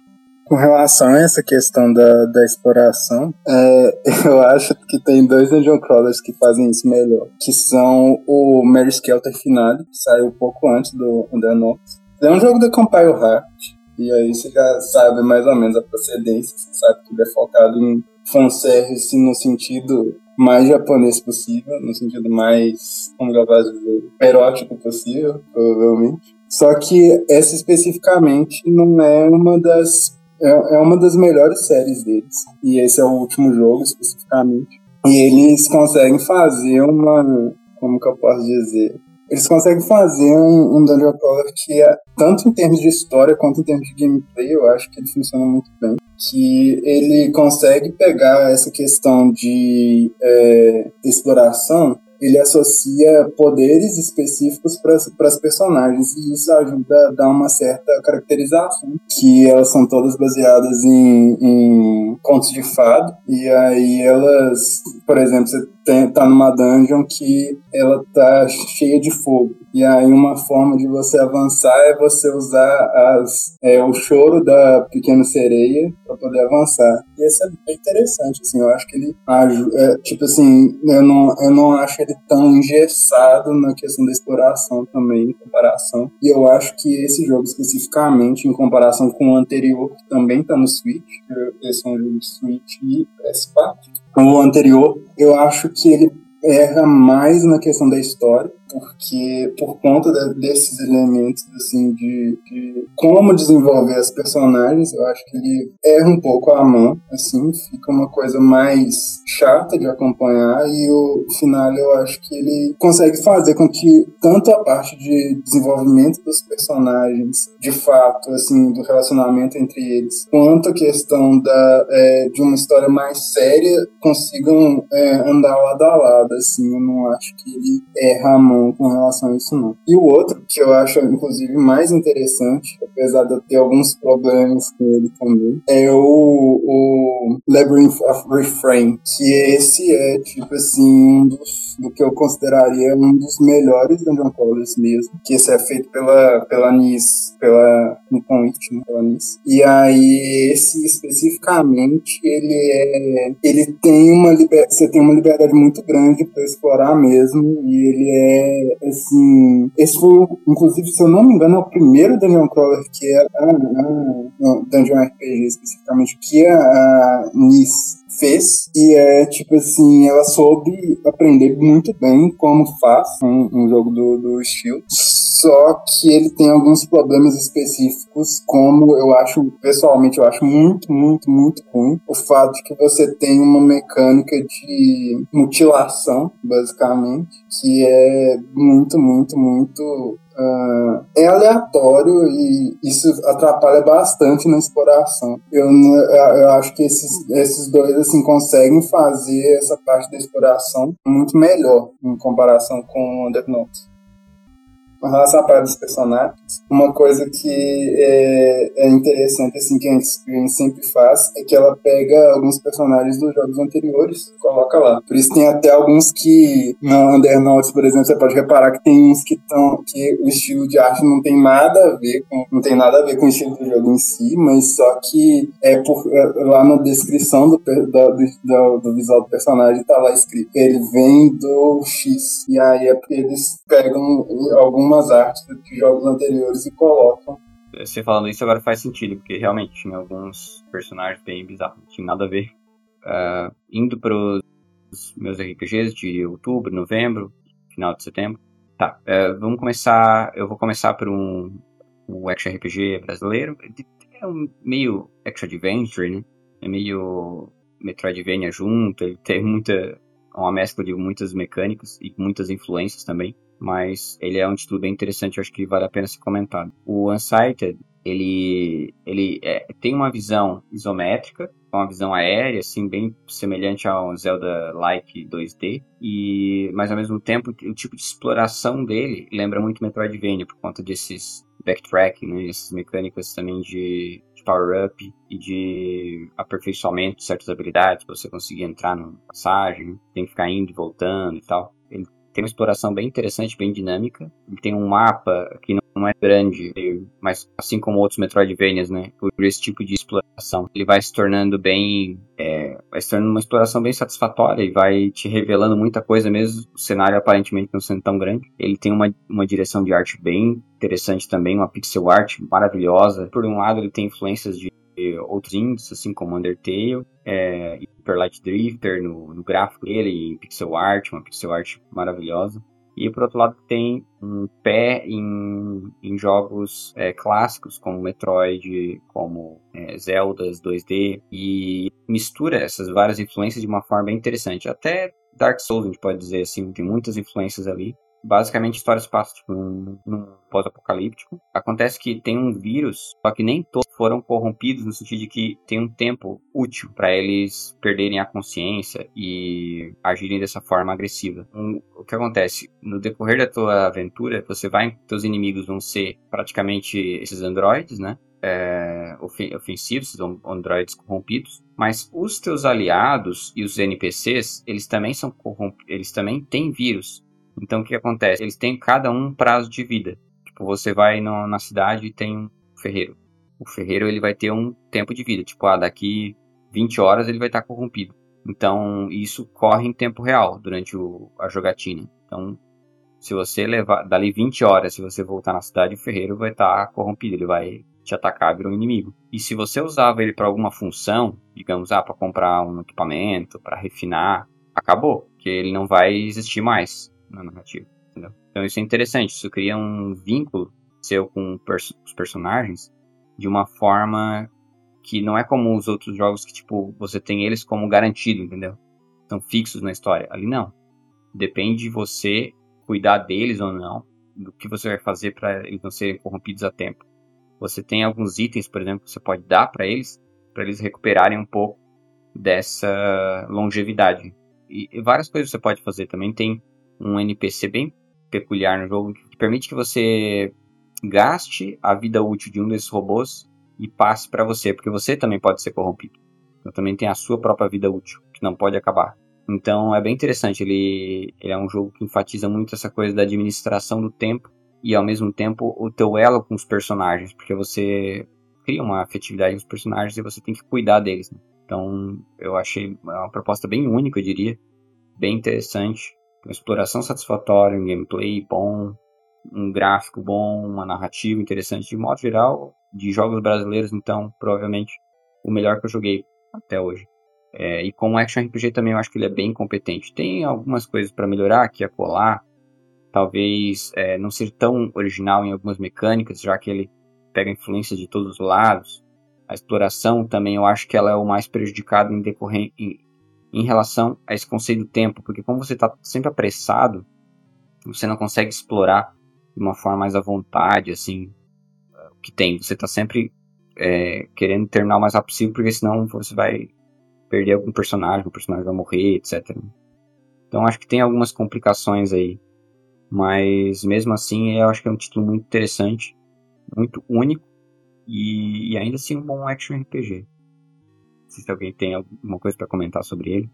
Com relação a essa questão da, da exploração, é, <laughs> eu acho que tem dois Dungeon Crawlers que fazem isso melhor, que são o Mary Skelter Finale, que saiu pouco antes do Undernox. É um jogo da Compile Heart, e aí você já sabe mais ou menos a procedência, você sabe que ele é focado em fanservice no sentido mais japonês possível, no sentido mais, como eu posso dizer, erótico possível, provavelmente. Só que essa especificamente não é uma das é, é uma das melhores séries deles. E esse é o último jogo especificamente. E eles conseguem fazer uma, como que eu posso dizer, eles conseguem fazer um, um Dungeon Crawler que, é, tanto em termos de história quanto em termos de gameplay, eu acho que ele funciona muito bem. Que ele consegue pegar essa questão de é, exploração ele associa poderes específicos para as personagens. E isso ajuda a dar uma certa caracterização, que elas são todas baseadas em, em contos de fado. E aí elas, por exemplo, você tá numa dungeon que ela tá cheia de fogo. E aí uma forma de você avançar é você usar as, é, o choro da pequena sereia para poder avançar. E isso é bem interessante, assim, eu acho que ele é, tipo assim, eu não, eu não acho ele tão engessado na questão da exploração também, em comparação. E eu acho que esse jogo especificamente, em comparação com o anterior, que também tá no Switch, esse é um jogo de Switch e PS4, o anterior, eu acho que ele erra mais na questão da história porque por conta de, desses elementos assim de, de, como desenvolver as personagens, eu acho que ele erra um pouco a mão, assim, fica uma coisa mais chata de acompanhar e o final eu acho que ele consegue fazer com que tanto a parte de desenvolvimento dos personagens, de fato, assim, do relacionamento entre eles, quanto a questão da é, de uma história mais séria consigam é, andar lado a lado, assim, eu não acho que ele erra a mão com relação a isso, não. E o outro, que eu acho, inclusive, mais interessante, apesar de eu ter alguns problemas com ele também, é o, o Labyrinth of Refrain, que esse é, tipo assim, um dos, do que eu consideraria um dos melhores Dungeon Crawlers mesmo, que esse é feito pela, pela NIS, pela Nippon Ichi, né, pela NIS. E aí, esse especificamente, ele é, ele tem uma, liber, você tem uma liberdade muito grande para explorar mesmo, e ele é assim, esse foi, inclusive, se eu não me engano, é o primeiro Dungeon Crawler que era, ah, ah, não, Dungeon RPG especificamente, que a, a Nis fez e é tipo assim, ela soube aprender muito bem como faz um, um jogo do, do estilo. Só que ele tem alguns problemas específicos, como eu acho, pessoalmente, eu acho muito, muito, muito ruim. O fato de que você tem uma mecânica de mutilação, basicamente, que é muito, muito, muito Uh, é aleatório e isso atrapalha bastante na exploração. Eu, eu acho que esses, esses dois assim conseguem fazer essa parte da exploração muito melhor em comparação com o Death Note com relação à parte dos personagens, uma coisa que é, é interessante, assim, que a gente sempre faz, é que ela pega alguns personagens dos jogos anteriores coloca lá. Por isso tem até alguns que, na Undernotes, por exemplo, você pode reparar que tem uns que estão, que o estilo de arte não tem nada a ver com, não tem nada a ver com o estilo do jogo em si, mas só que é por, é, lá na descrição do, do, do, do visual do personagem tá lá escrito, ele vem do X, e aí é porque eles pegam algum algumas artes de jogos anteriores e colocam. Você falando isso agora faz sentido, porque realmente tinha alguns personagens bem bizarros, não tinha nada a ver. Uh, indo para os meus RPGs de outubro, novembro, final de setembro. Tá, uh, vamos começar. Eu vou começar por um, um action RPG brasileiro. É um meio action adventure, né? É meio Metroidvania junto, ele tem muita. uma mescla de muitas mecânicas e muitas influências também mas ele é um título bem interessante, eu acho que vale a pena ser comentado. O Unsighted, ele, ele é, tem uma visão isométrica, uma visão aérea, assim, bem semelhante ao Zelda-like 2D, e, mas ao mesmo tempo o tipo de exploração dele lembra muito Metroidvania, por conta desses backtracking, né, essas mecânicas também de, de power-up e de aperfeiçoamento de certas habilidades, para você conseguir entrar numa passagem, tem que ficar indo e voltando e tal. Tem uma exploração bem interessante, bem dinâmica. Ele tem um mapa que não não é grande, mas assim como outros Metroidvanias, né? Por esse tipo de exploração, ele vai se tornando bem, é, vai se tornando uma exploração bem satisfatória e vai te revelando muita coisa mesmo. O cenário aparentemente não sendo tão grande. Ele tem uma, uma direção de arte bem interessante também, uma pixel art maravilhosa. Por um lado, ele tem influências de outros indies, assim como Undertale, é, Super Light Drifter no, no gráfico dele, pixel art, uma pixel art maravilhosa. E por outro lado tem um pé em, em jogos é, clássicos como Metroid, como é, Zeldas 2D e mistura essas várias influências de uma forma bem interessante. Até Dark Souls a gente pode dizer assim, tem muitas influências ali basicamente história se passa tipo, num, num pós-apocalíptico. Acontece que tem um vírus, só que nem todos foram corrompidos no sentido de que tem um tempo útil para eles perderem a consciência e agirem dessa forma agressiva. Um, o que acontece? No decorrer da tua aventura, você vai, teus inimigos vão ser praticamente esses androides, né? É, ofensivos, androides corrompidos, mas os teus aliados e os NPCs, eles também são corrompidos, eles também têm vírus. Então o que acontece? Eles têm cada um prazo de vida. Tipo, você vai no, na cidade e tem um ferreiro. O ferreiro ele vai ter um tempo de vida. Tipo, ah, daqui 20 horas ele vai estar corrompido. Então isso corre em tempo real durante o, a jogatina. Então se você levar dali 20 horas, se você voltar na cidade, o ferreiro vai estar corrompido, ele vai te atacar, virou um inimigo. E se você usava ele para alguma função, digamos, ah, para comprar um equipamento, para refinar, acabou, porque ele não vai existir mais na narrativa, entendeu? Então isso é interessante, isso cria um vínculo seu com os personagens de uma forma que não é como os outros jogos que, tipo, você tem eles como garantido, entendeu? Estão fixos na história. Ali não. Depende de você cuidar deles ou não, do que você vai fazer para eles não serem corrompidos a tempo. Você tem alguns itens, por exemplo, que você pode dar para eles, para eles recuperarem um pouco dessa longevidade. E, e várias coisas você pode fazer também. Tem um NPC bem peculiar no jogo que permite que você gaste a vida útil de um desses robôs e passe para você, porque você também pode ser corrompido. Então também tem a sua própria vida útil, que não pode acabar. Então é bem interessante, ele, ele é um jogo que enfatiza muito essa coisa da administração do tempo e ao mesmo tempo o teu elo com os personagens, porque você cria uma afetividade com os personagens e você tem que cuidar deles. Né? Então eu achei uma proposta bem única, eu diria, bem interessante uma exploração satisfatória, um gameplay bom, um gráfico bom, uma narrativa interessante. De modo geral, de jogos brasileiros, então, provavelmente o melhor que eu joguei até hoje. É, e como Action RPG também eu acho que ele é bem competente. Tem algumas coisas para melhorar aqui a colar. Talvez é, não ser tão original em algumas mecânicas, já que ele pega influência de todos os lados. A exploração também eu acho que ela é o mais prejudicado em, decorrer, em, em relação a esse conceito do tempo, porque como você está sempre apressado, você não consegue explorar de uma forma mais à vontade, assim, o que tem. Você está sempre é, querendo terminar o mais rápido possível, porque senão você vai perder algum personagem, o personagem vai morrer, etc. Então acho que tem algumas complicações aí, mas mesmo assim eu acho que é um título muito interessante, muito único e, e ainda assim um bom action RPG se alguém tem alguma coisa para comentar sobre ele.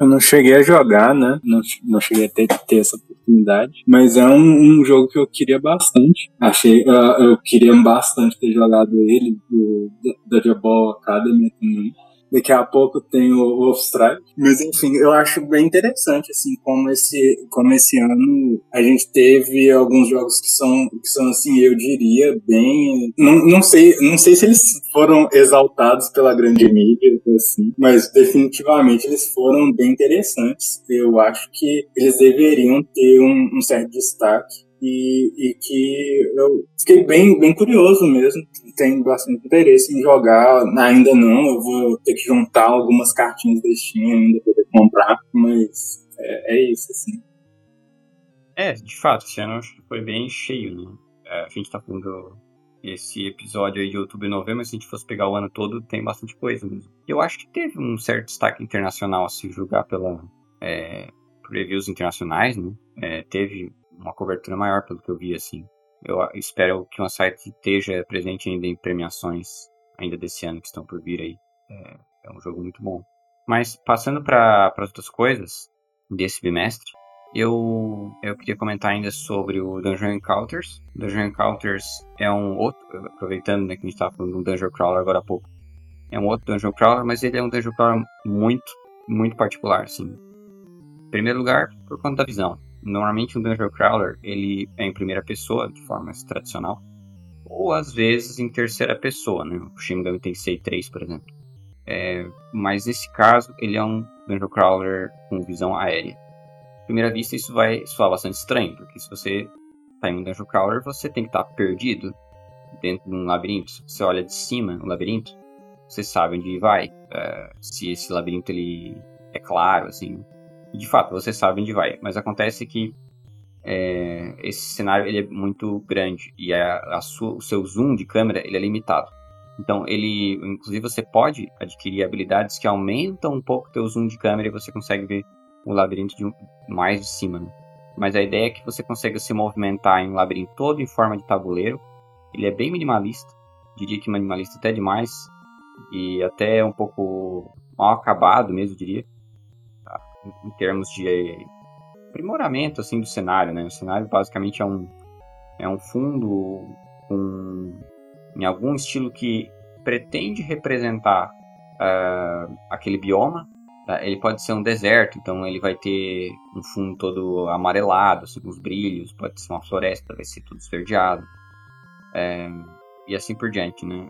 Eu não cheguei a jogar, né? Não, não cheguei a ter, ter essa oportunidade. Mas é um, um jogo que eu queria bastante. Achei, uh, eu queria bastante ter jogado ele, do, Diabol Academy também. Daqui a pouco tem o Wolfstrike. Mas enfim, eu acho bem interessante, assim, como esse, como esse ano a gente teve alguns jogos que são, que são assim, eu diria, bem. Não, não, sei, não sei se eles foram exaltados pela grande mídia, assim, mas definitivamente eles foram bem interessantes. Eu acho que eles deveriam ter um, um certo destaque e, e que eu fiquei bem, bem curioso mesmo. Tenho bastante interesse em jogar. Ainda não, eu vou ter que juntar algumas cartinhas da Steam ainda para poder comprar, mas é, é, isso, assim. É, de fato, esse ano foi bem cheio, né? É, a gente tá falando esse episódio aí de outubro e novembro, mas se a gente fosse pegar o ano todo, tem bastante coisa mesmo. Eu acho que teve um certo destaque internacional a se julgar pela, é, reviews internacionais, né? É, teve uma cobertura maior pelo que eu vi, assim. Eu espero que o site esteja presente ainda em premiações ainda desse ano que estão por vir aí. É, é um jogo muito bom. Mas passando para as outras coisas desse bimestre, Eu, eu queria comentar ainda sobre o Dungeon Encounters. Dungeon Encounters é um outro, aproveitando né, que a gente estava falando do Dungeon Crawler agora há pouco. É um outro Dungeon Crawler, mas ele é um Dungeon Crawler muito, muito particular, assim. Em primeiro lugar, por conta da visão. Normalmente um Dungeon Crawler, ele é em primeira pessoa, de forma tradicional. Ou às vezes em terceira pessoa, né? O Shin Megami Tensei 3, por exemplo. É, mas nesse caso, ele é um Dungeon Crawler com visão aérea. À primeira vista, isso vai soar bastante estranho, porque se você está em um Dungeon Crawler, você tem que estar tá perdido dentro de um labirinto. Se você olha de cima no labirinto, você sabe onde vai. Uh, se esse labirinto ele é claro, assim. De fato, você sabe onde vai. Mas acontece que é, esse cenário ele é muito grande e a, a sua, o seu zoom de câmera ele é limitado. Então, ele, inclusive, você pode adquirir habilidades que aumentam um pouco o teu zoom de câmera e você consegue ver o labirinto de mais de cima. Né? Mas a ideia é que você consiga se movimentar em um labirinto todo em forma de tabuleiro. Ele é bem minimalista, diria que minimalista até demais e até um pouco mal acabado mesmo, diria? Em termos de aprimoramento assim do cenário, né? O cenário basicamente é um é um fundo com em algum estilo que pretende representar uh, aquele bioma. Tá? Ele pode ser um deserto, então ele vai ter um fundo todo amarelado, assim, com os brilhos. Pode ser uma floresta, vai ser tudo esverdeado. É, e assim por diante, né?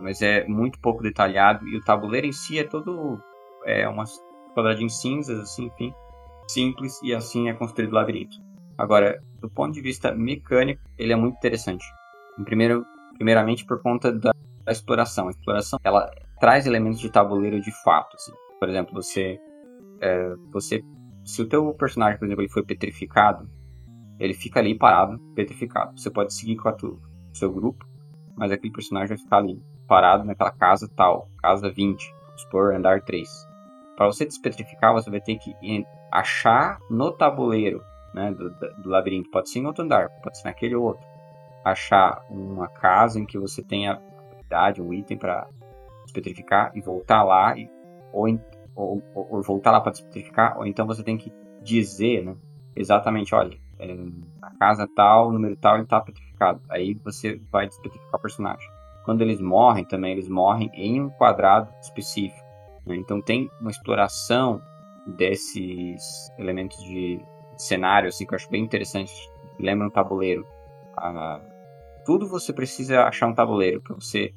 Mas é muito pouco detalhado e o tabuleiro em si é todo é umas quadradinhos cinzas, assim, enfim, simples e assim é construído o labirinto. Agora, do ponto de vista mecânico, ele é muito interessante. Primeiro, primeiramente por conta da, da exploração. A exploração ela traz elementos de tabuleiro de fato. Assim. Por exemplo, você, é, você, se o teu personagem, por exemplo, ele foi petrificado, ele fica ali parado, petrificado. Você pode seguir com o seu grupo, mas aquele personagem vai ficar ali parado naquela casa tal, casa 20, vamos supor, andar 3. Para você despetrificar, você vai ter que achar no tabuleiro né, do, do, labirinto. Pode ser em outro andar, pode ser naquele outro achar uma casa em que você tenha habilidade, um item para despetrificar e voltar lá, e, ou, ou, ou, voltar lá para despetrificar, ou então você tem que dizer né, exatamente: olha, é, a casa tal, número tal, ele está petrificado. Aí você vai despetrificar o personagem. Quando eles morrem também, eles morrem em um quadrado específico. Né? Então tem uma exploração desses elementos de, cenário assim, que eu acho bem interessante. Lembra um tabuleiro. A, tudo você precisa achar um tabuleiro para você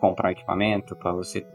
comprar equipamento, para você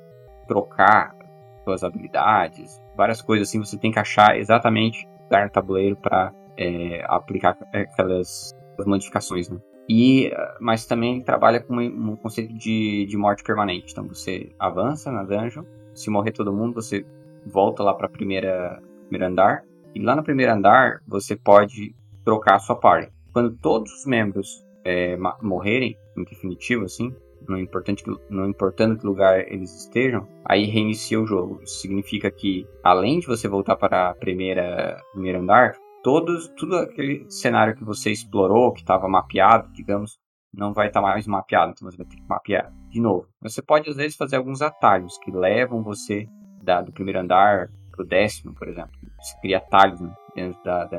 trocar suas habilidades, várias coisas assim. Você tem que achar exatamente lugar no tabuleiro para é, aplicar aquelas modificações, né? E, mas também trabalha com um conceito de, de morte permanente. Então você avança na dungeon, se morrer todo mundo, você volta lá para primeira primeiro andar e lá no primeiro andar você pode trocar a sua party. Quando todos os membros é, morrerem, em definitivo, assim, não, importante que, não importando que lugar eles estejam, aí reinicia o jogo. Isso significa que, além de você voltar para a primeira primeiro andar, todos, tudo aquele cenário que você explorou, que estava mapeado, digamos, não vai estar tá mais mapeado, então você vai ter que mapear de novo. Você pode, às vezes, fazer alguns atalhos que levam você da, do primeiro andar para o décimo, por exemplo. Você cria atalhos né, dentro da, da...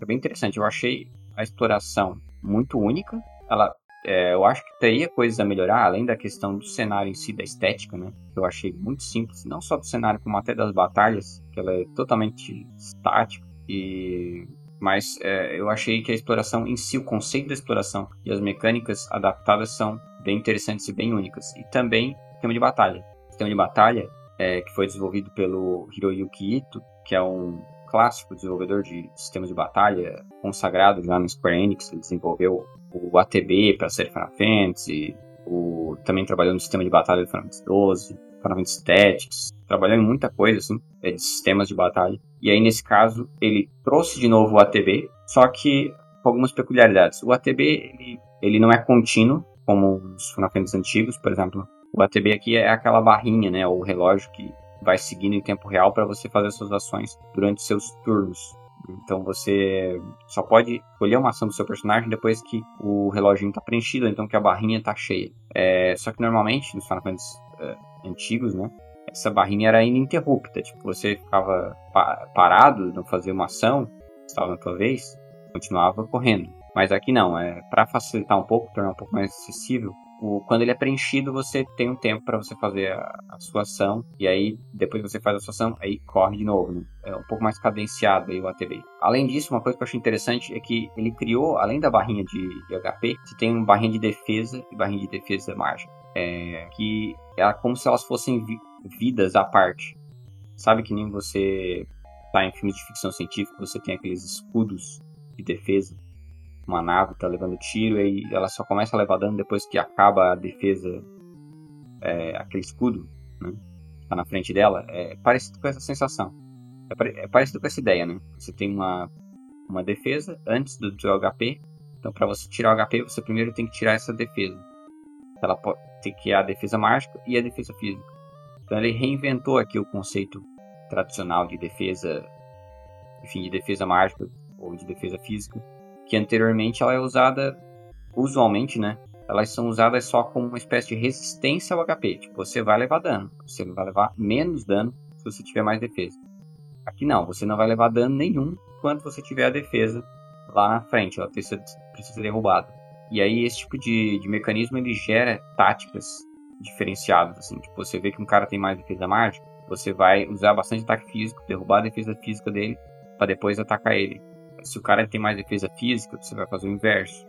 É bem interessante. Eu achei a exploração muito única. Ela, é, eu acho que teria coisas a melhorar, além da questão do cenário em si, da estética, né? Que eu achei muito simples, não só do cenário, como até das batalhas, que ela é totalmente estática. E mas é, eu achei que a exploração em si, o conceito da exploração e as mecânicas adaptadas são bem interessantes e bem únicas. E também o sistema de batalha. O sistema de batalha é, que foi desenvolvido pelo Hiroyuki Ito, que é um clássico desenvolvedor de sistemas de batalha consagrado já no Square Enix. Ele desenvolveu o ATB para a série Final Fantasy, o, também trabalhou no sistema de batalha do Final Fantasy XII, Final Fantasy Tactics, trabalhou em muita coisa assim, é, de sistemas de batalha. E aí, nesse caso, ele trouxe de novo o ATB, só que com algumas peculiaridades. O ATB, ele, ele não é contínuo, como os Final antigos, por exemplo. O ATB aqui é aquela barrinha, né, ou relógio que vai seguindo em tempo real para você fazer suas ações durante seus turnos. Então você só pode escolher uma ação do seu personagem depois que o relógio está preenchido, então que a barrinha está cheia. É, só que normalmente nos Final Fantasy é, antigos, né, essa barrinha era ininterrupta. Tipo, você ficava pa parado, não fazia uma ação, estava na tua vez, continuava correndo. Mas aqui não, é para facilitar um pouco, tornar um pouco mais acessível. O, quando ele é preenchido, você tem um tempo para você fazer a, a, sua ação, e aí depois você faz a sua ação, aí corre de novo. Né? É um pouco mais cadenciado aí o ATB. Além disso, uma coisa que eu achei interessante é que ele criou, além da barrinha de, de HP, você tem uma barrinha de defesa e barrinha de defesa mágica. É, que é como se elas fossem vidas à parte. Sabe que nem você tá em filmes de ficção científica, você tem aqueles escudos de defesa uma nave tá levando tiro e ela só começa a levar dano depois que acaba a defesa, é, aquele escudo, né? Tá na frente dela. É parecido com essa sensação. É, é parecido com essa ideia, né? Você tem uma, uma defesa antes do seu HP. Então, para você tirar o HP, você primeiro tem que tirar essa defesa. Ela pode ter que a defesa mágica e a defesa física. Então, ele reinventou aqui o conceito tradicional de defesa, enfim, de defesa mágica ou de defesa física que anteriormente ela é usada, usualmente, né? Elas são usadas só como uma espécie de resistência ao HP. Tipo, você vai levar dano, você vai levar menos dano se você tiver mais defesa. Aqui não, você não vai levar dano nenhum quando você tiver a defesa lá na frente, ela precisa, precisa ser derrubada. E aí esse tipo de, de mecanismo ele gera táticas diferenciadas, assim, tipo, você vê que um cara tem mais defesa mágica, você vai usar bastante ataque físico, derrubar a defesa física dele, para depois atacar ele. Se o cara tem mais defesa física, você vai fazer o inverso.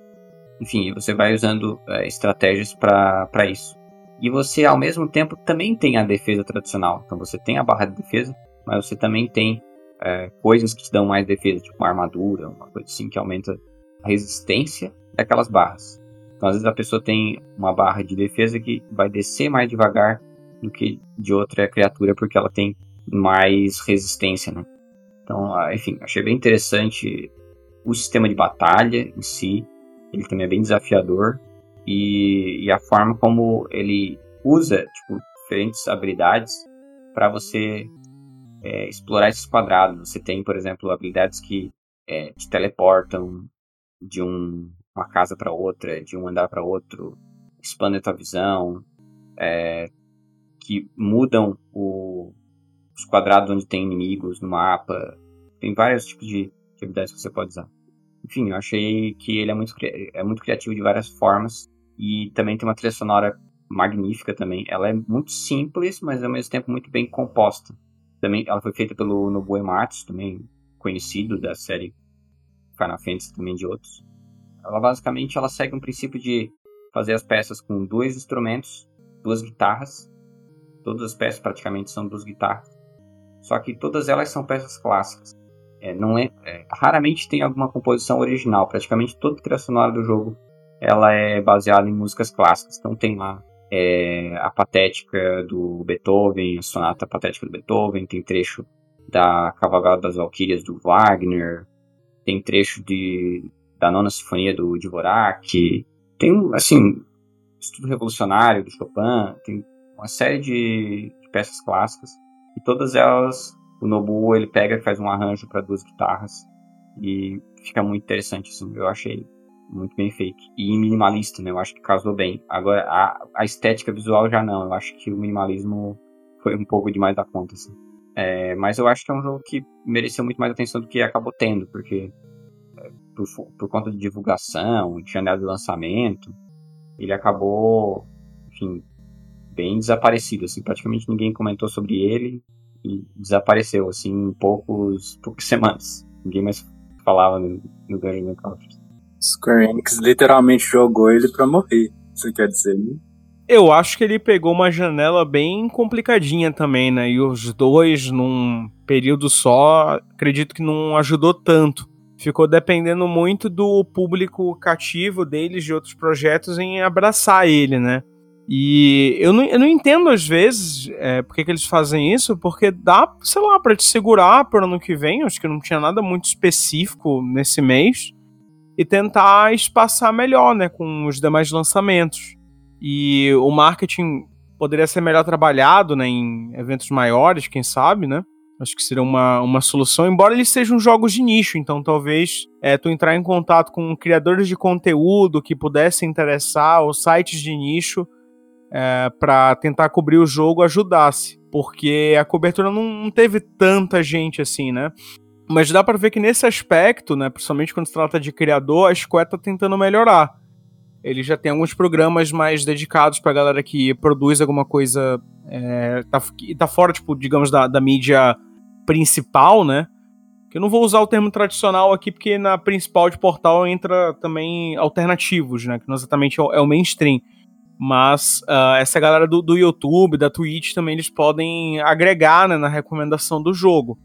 Enfim, você vai usando é, estratégias para isso. E você, ao mesmo tempo, também tem a defesa tradicional. Então você tem a barra de defesa, mas você também tem é, coisas que te dão mais defesa, tipo uma armadura, uma coisa assim que aumenta a resistência daquelas barras. Então às vezes a pessoa tem uma barra de defesa que vai descer mais devagar do que de outra criatura porque ela tem mais resistência, né? Então, ah, enfim, achei bem interessante o sistema de batalha em si. Ele também é bem desafiador. E, e a forma como ele usa tipo, diferentes habilidades para você é, explorar esses quadrados. Você tem, por exemplo, habilidades que é, te teleportam de um, uma casa para outra, de um andar para outro, expandem a tua visão, é, que mudam o, os quadrados onde tem inimigos no mapa. Tem vários tipos de, habilidades que você pode usar. Enfim, eu achei que ele é muito, é muito criativo de várias formas. E também tem uma trilha sonora magnífica também. Ela é muito simples, mas ao mesmo tempo muito bem composta. Também ela foi feita pelo Nobuo Ematsu, também conhecido da série Final Fantasy também de outros. Ela basicamente ela segue um princípio de fazer as peças com dois instrumentos, duas guitarras. Todas as peças praticamente são duas guitarras. Só que todas elas são peças clássicas. É, não é, é, raramente tem alguma composição original. Praticamente toda a trilha sonora do jogo ela é baseada em músicas clássicas. Então tem lá é, a patética do Beethoven, a sonata patética do Beethoven, tem trecho da Cavalgada das Valquírias do Wagner, tem trecho de, da Nona Sinfonia do Dvorak, tem assim estudo revolucionário do Chopin, tem uma série de, de peças clássicas e todas elas, o Nobuo ele pega e faz um arranjo para duas guitarras e fica muito interessante assim. Eu achei muito bem feito e minimalista, né? Eu acho que casou bem. Agora a, a estética visual já não. Eu acho que o minimalismo foi um pouco demais da conta, assim. É, mas eu acho que é um jogo que mereceu muito mais atenção do que acabou tendo, porque por, por conta de divulgação, de janela de lançamento, ele acabou, enfim, bem desaparecido, assim, praticamente ninguém comentou sobre ele e desapareceu, assim, em poucos, poucas semanas. Ninguém mais falava no, no Dungeons Encounters. Square Enix literalmente jogou ele pra morrer, você quer dizer, né? Eu acho que ele pegou uma janela bem complicadinha também, né? E os dois, num período só, acredito que não ajudou tanto. Ficou dependendo muito do público cativo deles de outros projetos em abraçar ele, né? E eu não, eu não entendo às vezes é, por que, eles fazem isso, porque dá, sei lá, para te segurar para ano que vem, acho que não tinha nada muito específico nesse mês, e tentar espaçar melhor, né, com os demais lançamentos. E o marketing poderia ser melhor trabalhado, né, em eventos maiores, quem sabe, né? Acho que seria uma, uma solução, embora eles sejam jogos de nicho, então talvez é, tu entrar em contato com criadores de conteúdo que pudessem interessar, ou sites de nicho, é, para tentar cobrir o jogo ajudasse, porque a cobertura não, não, teve tanta gente assim, né? Mas dá para ver que nesse aspecto, né, principalmente quando se trata de criador, a Square tá tentando melhorar. Ele já tem alguns programas mais dedicados pra galera que produz alguma coisa. É, tá, tá fora, tipo, digamos, da, da mídia principal, né? Que eu não vou usar o termo tradicional aqui, porque na principal de portal entra também alternativos, né? Que não exatamente é o, é mainstream. Mas uh, essa galera do, do YouTube, da Twitch, também eles podem agregar né, na recomendação do jogo.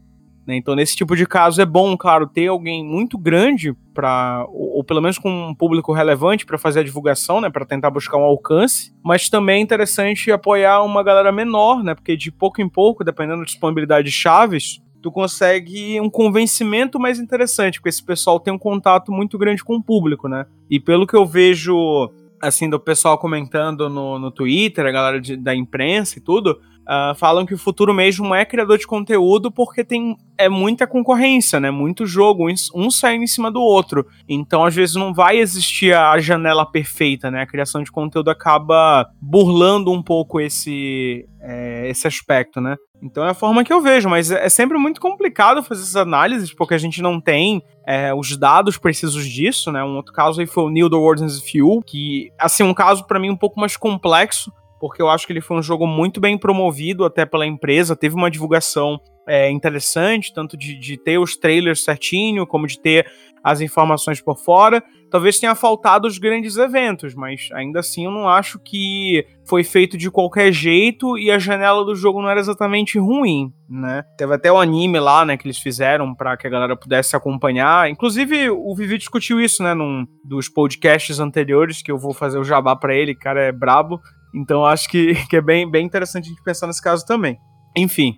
Né? Então, nesse tipo de caso, é bom, claro, ter alguém muito grande para ou, ou, pelo menos com um público relevante para fazer a divulgação, né, para tentar buscar um alcance, mas também é interessante apoiar uma galera menor, né, porque de pouco em pouco, dependendo da disponibilidade de chaves, tu consegue um convencimento mais interessante, porque esse pessoal tem um contato muito grande com o público, né? E pelo que eu vejo assim, do pessoal comentando no, no Twitter, a galera de, da imprensa e tudo, uh, falam que o futuro mesmo é criador de conteúdo porque tem é muita concorrência, né? Muito jogo, um saindo em cima do outro. Então, às vezes, não vai existir a janela perfeita, né? A criação de conteúdo acaba burlando um pouco esse, é, esse aspecto, né? Então é a forma que eu vejo, mas é sempre muito complicado fazer essas análises, porque a gente não tem é, os dados precisos disso, né? Um outro caso aí foi o New The World's Fuel, que, assim, um caso para mim um pouco mais complexo, porque eu acho que ele foi um jogo muito bem promovido até pela empresa, teve uma divulgação é, interessante, tanto de, de ter os trailers certinho, como de ter as informações por fora. Talvez tenha faltado os grandes eventos, mas ainda assim eu não acho que foi feito de qualquer jeito e a janela do jogo não era exatamente ruim, né? Teve até o anime lá, né, que eles fizeram para que a galera pudesse acompanhar. Inclusive, o Vivi discutiu isso, né, num dos podcasts anteriores, que eu vou fazer o jabá para ele, cara é brabo. Então acho que, <laughs> que é bem, bem interessante a gente pensar nesse caso também. Enfim.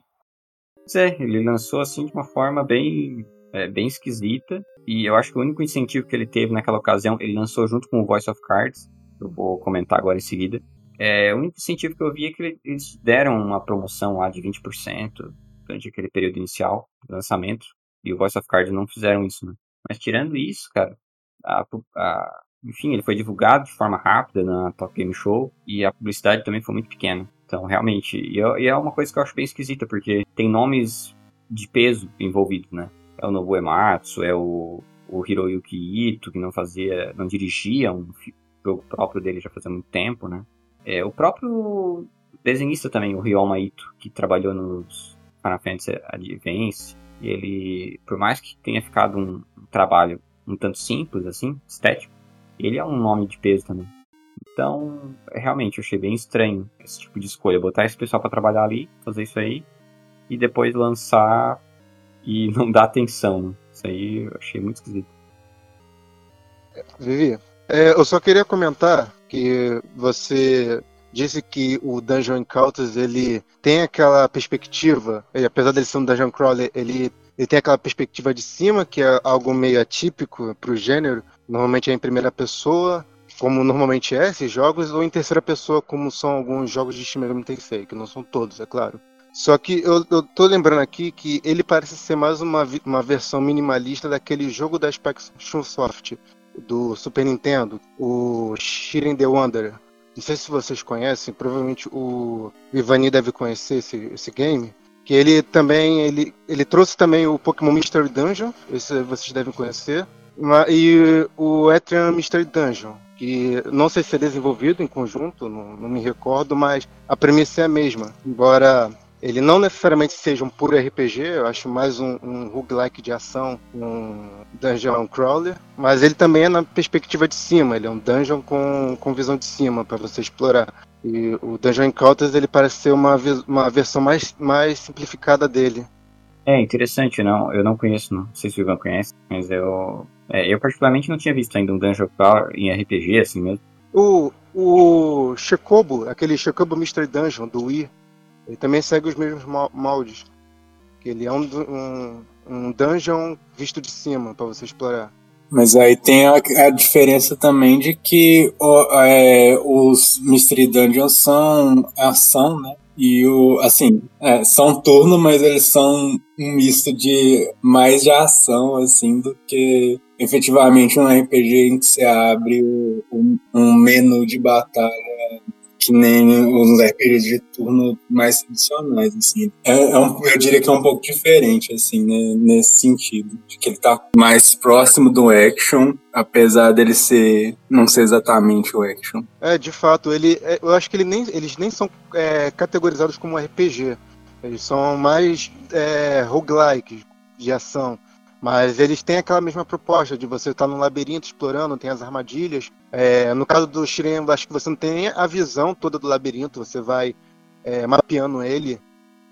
É, ele lançou assim de uma forma bem, é, bem esquisita. E eu acho que o único incentivo que ele teve naquela ocasião, ele lançou junto com o Voice of Cards. Eu vou comentar agora em seguida. É, o único incentivo que eu vi é que eles deram uma promoção lá de 20% durante aquele período inicial do lançamento. E o Voice of Cards não fizeram isso, né? Mas tirando isso, cara, a, a, enfim, ele foi divulgado de forma rápida na Top Game Show e a publicidade também foi muito pequena. Então, realmente, e é, é uma coisa que eu acho bem esquisita, porque tem nomes de peso envolvidos, né? É o Nobuo Ematsu, é o, o Hiroyuki Ito, que não fazia, não dirigia um jogo próprio dele já fazia muito tempo, né? É, o próprio desenhista também, o Ryoma Ito, que trabalhou nos Final Fantasy Advance, ele, por mais que tenha ficado um trabalho um tanto simples, assim, estético, ele é um nome de peso também. Então, realmente, eu achei bem estranho esse tipo de escolha. Botar esse pessoal para trabalhar ali, fazer isso aí, e depois lançar e <laughs> não dar atenção. Isso aí eu achei muito esquisito. Vivi, é, eu só queria comentar que você disse que o Dungeon Encounters ele tem aquela perspectiva, apesar dele ser um Dungeon Crawler, ele, ele tem aquela perspectiva de cima, que é algo meio atípico para o gênero, Normalmente é em primeira pessoa, como normalmente é esses jogos, ou em terceira pessoa, como são alguns jogos de Shin Megami Tensei, que não são todos, é claro. Só que eu, eu tô lembrando aqui que ele parece ser mais uma, uma versão minimalista daquele jogo da Spectrum Soft, do Super Nintendo, o Shiren the Wanderer. Não sei se vocês conhecem, provavelmente o Ivani deve conhecer esse, esse game. Que ele também, ele, ele trouxe também o Pokémon Mystery Dungeon, esse vocês devem conhecer. E o Etrian Mystery Dungeon, que não sei se é desenvolvido em conjunto, não, não, me recordo, mas a premissa é a mesma. Embora ele não necessariamente seja um puro RPG, eu acho mais um, um roguelike de ação, um dungeon crawler, mas ele também é na perspectiva de cima, ele é um dungeon com, com visão de cima para você explorar. E o Dungeon Encounters ele parece ser uma, uma versão mais, mais simplificada dele. É interessante, não. Eu não conheço, não. Não sei se o Ivan conhece, mas eu. É, eu particularmente não tinha visto ainda um Dungeon Crawl em RPG, assim mesmo. O, o Shekobo, aquele Shekobo Mystery Dungeon do Wii, ele também segue os mesmos moldes. Que ele é um, um, um dungeon visto de cima para você explorar. Mas aí tem a, a diferença também de que o, é, os Mystery Dungeons são ação, né? E o, assim, é, são turno, mas eles são um misto de mais de ação, assim, do que efetivamente um RPG em que você abre um, um menu de batalha que nem os RPGs de turno mais tradicionais, assim. É, é um, eu diria que é um pouco diferente, assim, né, nesse sentido. De que ele tá mais próximo do action, apesar dele ser não ser exatamente o action. É, de fato, ele, é, eu acho que ele nem, eles nem são é, categorizados como RPG. Eles são mais é, roguelike de ação. Mas eles têm aquela mesma proposta de você estar no labirinto explorando, tem as armadilhas. É, no caso do Shiren, acho que você não tem a visão toda do labirinto, você vai é, mapeando ele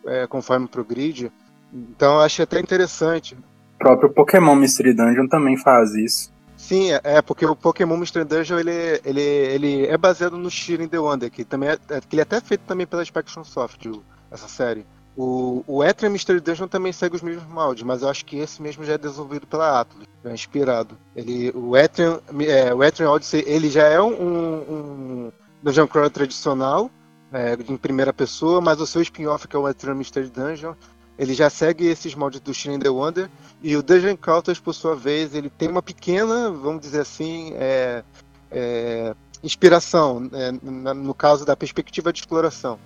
é, conforme progride. Então eu acho até interessante. O próprio Pokémon Mystery Dungeon também faz isso. Sim, é, é porque o Pokémon Mystery Dungeon ele, ele, ele é baseado no Shiren The Wonder, que também é, é, que ele é até feito também pela Spectrum Soft, essa série. O, o Etrian Mystery Dungeon também segue os mesmos moldes, mas eu acho que esse mesmo já é desenvolvido pela Atlas, é inspirado. Ele, o Etrian, é, o Odyssey, ele já é um, um Dungeon Crawler tradicional, é, em primeira pessoa, mas o seu spin-off, que é o Etrian Mystery Dungeon, ele já segue esses moldes do Shining the Wonder, e o Dungeon Encounters, por sua vez, ele tem uma pequena, vamos dizer assim, é, é, inspiração, é, no caso da perspectiva de exploração.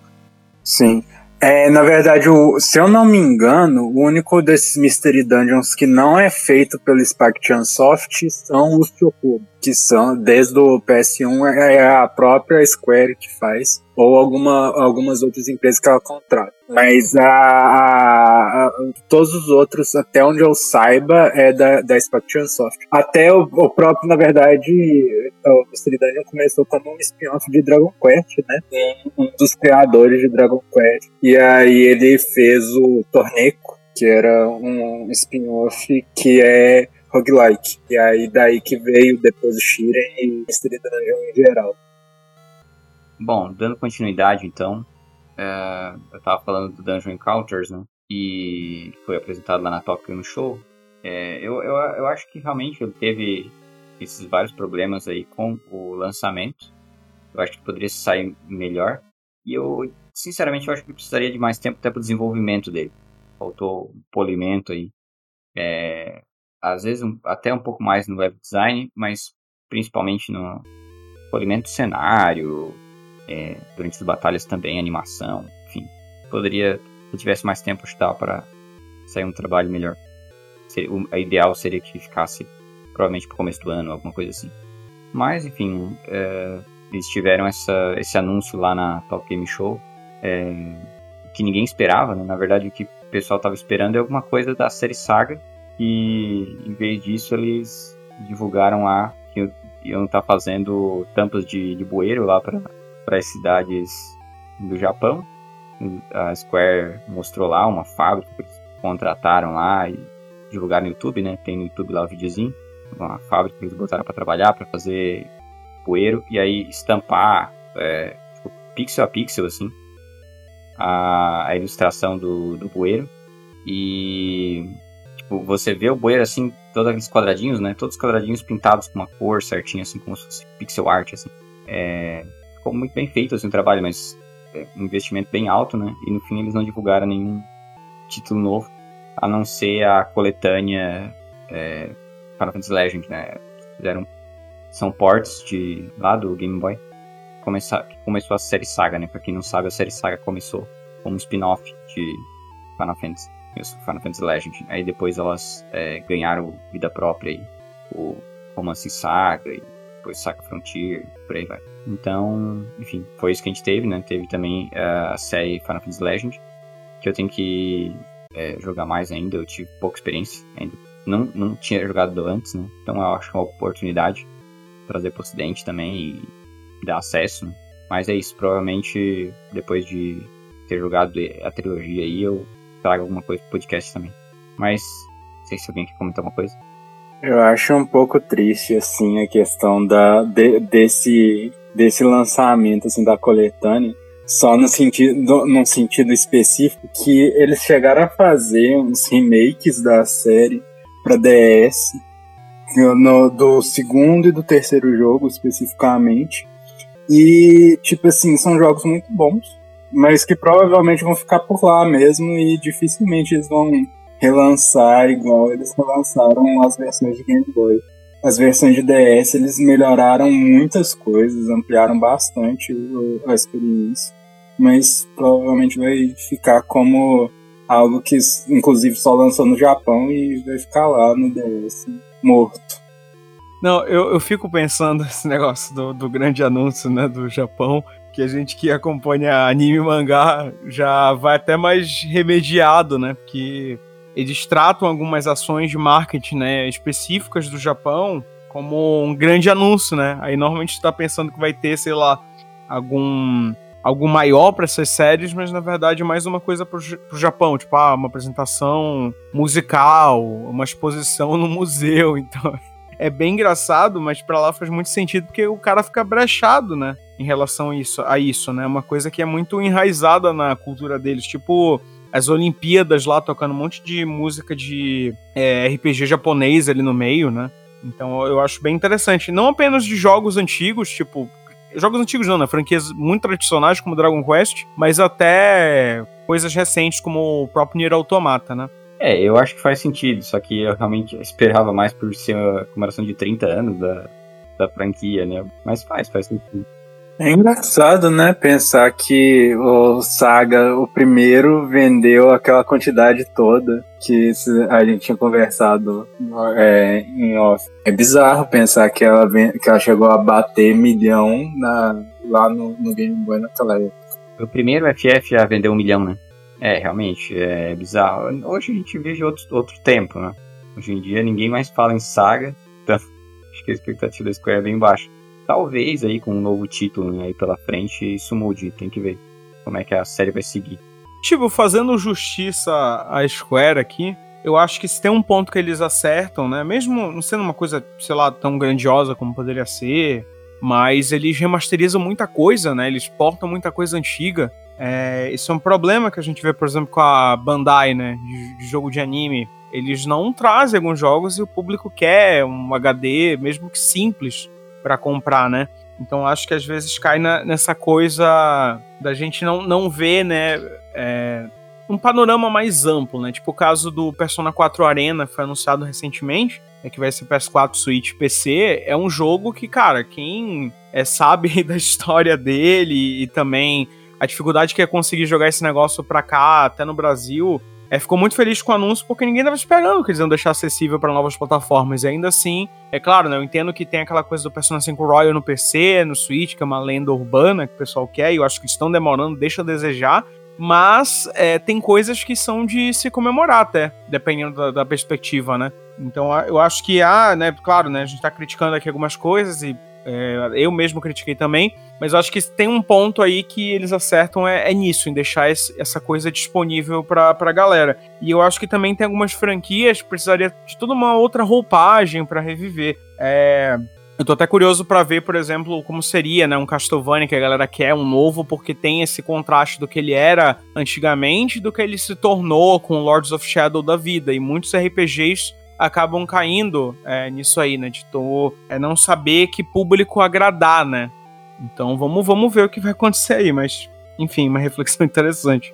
Sim, é, na verdade, o, se eu não me engano, o único desses Mystery Dungeons que não é feito pelo Spark Soft são os Chocobo, que são, desde o PS1, é a própria Square que faz ou alguma, algumas outras empresas que ela contrata. Mas a, a, a, todos os outros, até onde eu saiba, é da, da Spectrum Soft. Até o, o, próprio, na verdade, o Mystery Dungeon começou como um spin-off de Dragon Quest, né? Um dos criadores de Dragon Quest. E aí ele fez o Torneco, que era um spin-off que é roguelike. E aí daí que veio depois o Shiren e Mystery Dungeon em geral. Bom, dando continuidade então, é, eu tava falando do Dungeon Encounters, né? E foi apresentado lá na Tokyo no show. É, eu, eu, eu acho que realmente ele teve esses vários problemas aí com o lançamento. Eu acho que poderia sair melhor. E eu, sinceramente, eu acho que precisaria de mais tempo até para o desenvolvimento dele. Faltou um polimento aí. É, às vezes um, até um pouco mais no web design, mas principalmente no polimento do cenário, é, durante as batalhas também, animação, enfim. Poderia, se tivesse mais tempo, ajudar para sair um trabalho melhor. O, a ideal seria que ficasse provavelmente para o começo do ano, alguma coisa assim. Mas, enfim, é, eles tiveram essa, esse anúncio lá na Top Game Show, é, que ninguém esperava, né? Na verdade, o que o pessoal estava esperando é alguma coisa da série Saga, e em vez disso eles divulgaram lá que iam estar tá fazendo tampas de, de bueiro lá para as cidades do Japão. A Square mostrou lá uma fábrica que eles contrataram lá e divulgaram no YouTube, né? Tem no YouTube lá o videozinho. Uma fábrica que eles botaram para trabalhar, para fazer poeiro e aí estampar é, tipo, pixel a pixel, assim, a, a ilustração do, do bueiro. E tipo, você vê o bueiro assim, todos aqueles quadradinhos, né? Todos os quadradinhos pintados com uma cor certinha, assim, como se fosse pixel art, assim. É, ficou muito bem feito assim, o trabalho, mas é um investimento bem alto, né? E no fim eles não divulgaram nenhum título novo, a não ser a coletânea é, Final Fantasy Legend, né? Fizeram são ports de lá do Game Boy. Começar, começou a série Saga, né? Pra quem não sabe, a série Saga começou como um spin-off de Final Fantasy, Final Fantasy Legend. Aí depois elas é, ganharam vida própria aí, o Romance Saga e depois Saga Frontier, por aí vai. Então, enfim, foi isso que a gente teve, né? Teve também a série Final Fantasy Legend, que eu tenho que é, jogar mais ainda, eu tive pouca experiência ainda. Não, não tinha jogado antes, né? Então eu acho uma oportunidade trazer pro ocidente também e dar acesso. Né? Mas é isso, provavelmente depois de ter jogado a trilogia aí, eu trago alguma coisa pro podcast também. Mas, não sei se alguém quer comentar alguma coisa. Eu acho um pouco triste, assim, a questão da, de, desse, desse lançamento, assim, da coletânea, só no sentido, num sentido específico, que eles chegaram a fazer uns remakes da série para DS, no, do segundo e do terceiro jogo, especificamente, e, tipo assim, são jogos muito bons, mas que provavelmente vão ficar por lá mesmo e dificilmente eles vão relançar igual eles relançaram as versões de Game Boy. as versões de DS eles melhoraram muitas coisas, ampliaram bastante a experiência, mas provavelmente vai ficar como algo que inclusive só lançou no Japão e vai ficar lá no DS morto. Não, eu, eu fico pensando esse negócio do, do grande anúncio, né, do Japão, que a gente que acompanha anime e mangá já vai até mais remediado, né, porque eles tratam algumas ações de marketing, né, específicas do Japão como um grande anúncio, né, aí normalmente está pensando que vai ter, sei lá, algum algo maior para essas séries, mas na verdade é mais uma coisa pro, pro Japão, tipo, ah, uma apresentação musical, uma exposição no museu, <laughs> então é bem engraçado, mas para lá faz muito sentido porque o cara fica brechado, né? Em relação a isso, a isso, né? Uma coisa que é muito enraizada na cultura deles, tipo as Olimpíadas lá tocando um monte de música de é, RPG japonês ali no meio, né? Então eu acho bem interessante. Não apenas de jogos antigos, tipo. Jogos antigos não, né? Franquias muito tradicionais como Dragon Quest, mas até coisas recentes como o próprio Nier Automata, né? É, eu acho que faz sentido, só que eu realmente esperava mais por ser a comemoração de 30 anos da, da franquia, né? Mas faz, faz sentido. É engraçado, né, pensar que o Saga, o primeiro, vendeu aquela quantidade toda que a gente tinha conversado é, em off. É bizarro pensar que ela, que ela chegou a bater milhão na, lá no, no Game Boy naquela época. O primeiro FF já vendeu um milhão, né? É, realmente, é bizarro. Hoje a gente vive outro, outro tempo, né? Hoje em dia ninguém mais fala em saga, então <laughs> acho que a expectativa da Square é bem baixa. Talvez aí com um novo título né, aí pela frente isso mude, tem que ver como é que a série vai seguir. Tipo, fazendo justiça à Square aqui, eu acho que se tem um ponto que eles acertam, né? Mesmo não sendo uma coisa, sei lá, tão grandiosa como poderia ser, mas eles remasterizam muita coisa, né? Eles portam muita coisa antiga. É, isso é um problema que a gente vê, por exemplo, com a Bandai, né? De, de, jogo de anime. Eles não trazem alguns jogos e o público quer um HD, mesmo que simples, para comprar, né? Então acho que às vezes cai na, nessa coisa da gente não, não ver, né? É, um panorama mais amplo, né? Tipo o caso do Persona 4 Arena, que foi anunciado recentemente, é que vai ser PS4, Switch, PC, é um jogo que, cara, quem é, sabe <laughs> da história dele e também a dificuldade que é conseguir jogar esse negócio pra cá, até no Brasil, é, ficou muito feliz com o anúncio porque ninguém estava esperando que eles iam deixar acessível para novas plataformas. E ainda assim, é claro, né, eu entendo que tem aquela coisa do Persona 5 Royal no PC, no Switch, que é uma lenda urbana que o pessoal quer, e eu acho que estão demorando, deixa a desejar. Mas é, tem coisas que são de se comemorar até, dependendo da, da perspectiva, né? Então eu acho que, ah, né, claro, né, a gente tá criticando aqui algumas coisas e é, eu mesmo critiquei também, mas eu acho que tem um ponto aí que eles acertam é, é nisso, em deixar esse, essa coisa disponível pra, pra galera. E eu acho que também tem algumas franquias que precisaria de toda uma outra roupagem para reviver. É, eu tô até curioso para ver, por exemplo, como seria, né, um Castlevania que a galera quer um novo, porque tem esse contraste do que ele era antigamente do que ele se tornou com Lords of Shadow da vida. E muitos RPGs acabam caindo é, nisso aí, né? De é, não saber que público agradar, né? Então vamos, vamos ver o que vai acontecer aí, mas enfim, uma <laughs> reflexão interessante.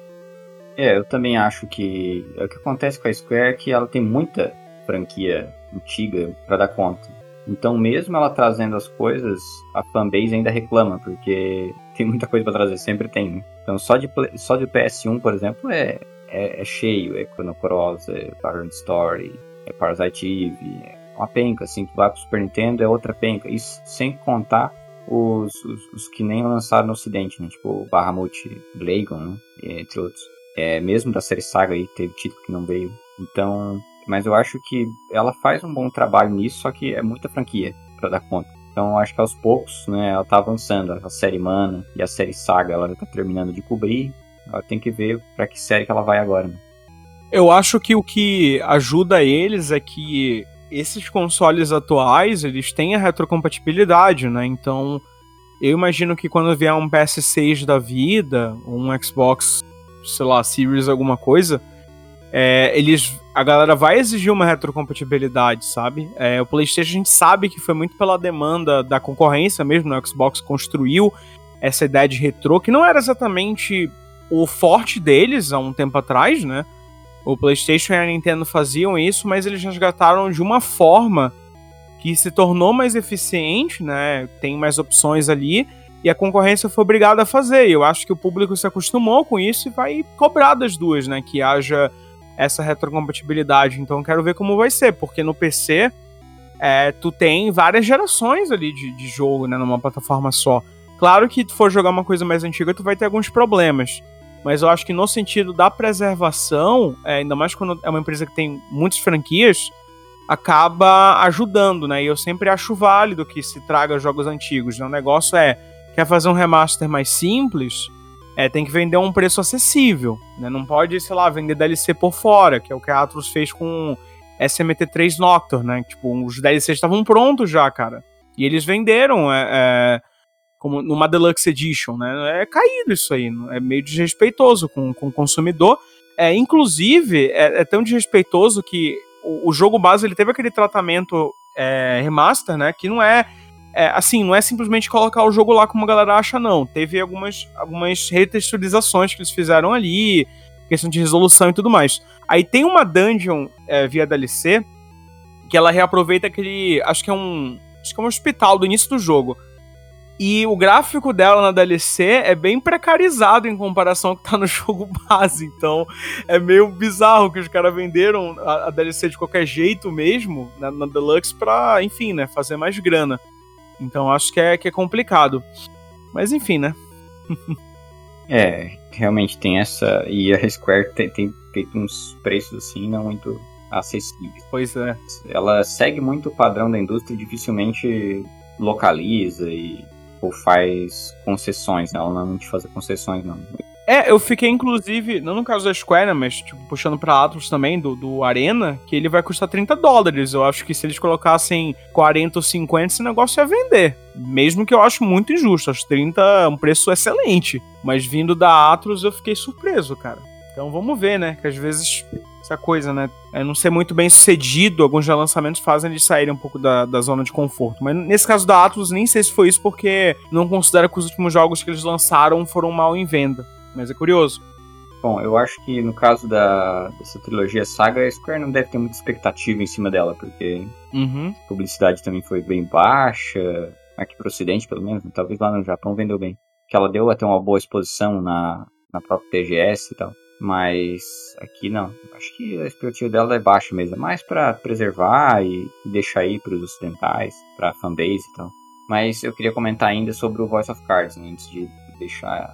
É, eu também acho que é o que acontece com a Square é que ela tem muita franquia antiga para dar conta. Então, mesmo ela trazendo as coisas, a fanbase ainda reclama, porque <laughs> tem muita coisa para trazer, sempre tem. Né? Então, só de, só de PS1, por exemplo, é, é, é cheio: é Chrono Cross, é Parent Story, é Parasite Eve, é uma penca, assim, que vai pro Super Nintendo é outra penca. Isso sem contar os, os, os que nem lançaram no ocidente, né? Tipo Bahamut Blagon, né? entre outros. É, mesmo da série Saga aí, teve título que não veio. Então, mas eu acho que ela faz um bom trabalho nisso, só que é muita franquia para dar conta. Então acho que aos poucos, né, ela tá avançando. A série Mana e a série Saga, ela já tá terminando de cobrir. Ela tem que ver para que série que ela vai agora. Né? Eu acho que o que ajuda eles é que esses consoles atuais, eles têm a retrocompatibilidade, né? Então, eu imagino que quando vier um PS6 da vida, um Xbox, sei lá, Series alguma coisa, é, eles a galera vai exigir uma retrocompatibilidade, sabe? É, o PlayStation a gente sabe que foi muito pela demanda da concorrência mesmo, né? o Xbox construiu essa ideia de retrô, que não era exatamente o forte deles há um tempo atrás, né? O PlayStation e a Nintendo faziam isso, mas eles resgataram de uma forma que se tornou mais eficiente, né? Tem mais opções ali e a concorrência foi obrigada a fazer. E eu acho que o público se acostumou com isso e vai cobrar das duas, né? Que haja essa retrocompatibilidade. Então quero ver como vai ser, porque no PC é, tu tem várias gerações ali de, de jogo, né? Numa plataforma só. Claro que tu for jogar uma coisa mais antiga, tu vai ter alguns problemas. Mas eu acho que no sentido da preservação, é, ainda mais quando é uma empresa que tem muitas franquias, acaba ajudando, né? E eu sempre acho válido que se traga jogos antigos. Né? O negócio é, quer fazer um remaster mais simples, é, tem que vender a um preço acessível, né? Não pode, sei lá, vender DLC por fora, que é o que a Atlus fez com SMT3 Nocturne, né? Tipo, os DLCs estavam prontos já, cara. E eles venderam é, é, como numa Deluxe Edition, né? É caído isso aí, é meio desrespeitoso com, com o consumidor. É, inclusive, é, é tão desrespeitoso que o, o, jogo base ele teve aquele tratamento é, remaster, né? Que não é é, assim, não é simplesmente colocar o jogo lá como a galera acha, não. Teve algumas, algumas retexturizações que eles fizeram ali, questão de resolução e tudo mais. Aí tem uma dungeon é, via DLC que ela reaproveita aquele. Acho que é um. Acho que é um hospital do início do jogo. E o gráfico dela na DLC é bem precarizado em comparação ao que tá no <laughs> jogo base. Então é meio bizarro que os caras venderam a, a, DLC de qualquer jeito mesmo, na, na Deluxe, pra, enfim, né, fazer mais grana. Então acho que é, que é complicado. Mas enfim, né? é, realmente tem essa. E a Square tem, tem feito uns preços assim não muito acessíveis. Pois é. Ela segue muito o padrão da indústria e dificilmente localiza e ou faz concessões, né? Ela não é fazer concessões, não. É, eu fiquei inclusive, não no caso da Square, né, mas tipo, puxando pra Atlas também, do, do Arena, que ele vai custar 30 dólares. Eu acho que se eles colocassem 40 ou 50, esse negócio ia vender. Mesmo que eu acho muito injusto. Acho 30 é um preço excelente. Mas vindo da Atlas, eu fiquei surpreso, cara. Então vamos ver, né? Que às vezes essa coisa, né? É não ser muito bem sucedido, alguns lançamentos fazem eles saírem um pouco da, da zona de conforto. Mas nesse caso da Atlas, nem sei se foi isso, porque não considero que os últimos jogos que eles lançaram foram mal em venda mas é curioso. Bom, eu acho que no caso da, dessa trilogia Saga, a Square não deve ter muita expectativa em cima dela, porque uhum. a publicidade também foi bem baixa, aqui pro ocidente pelo menos, talvez lá no Japão vendeu bem. Que ela deu até uma boa exposição na, na própria TGS e tal. Mas aqui não. Acho que a expectativa dela é baixa mesmo. É mais para preservar e deixar aí para os ocidentais, para fanbase e tal. Mas eu queria comentar ainda sobre o Voice of Cards, né, antes de deixar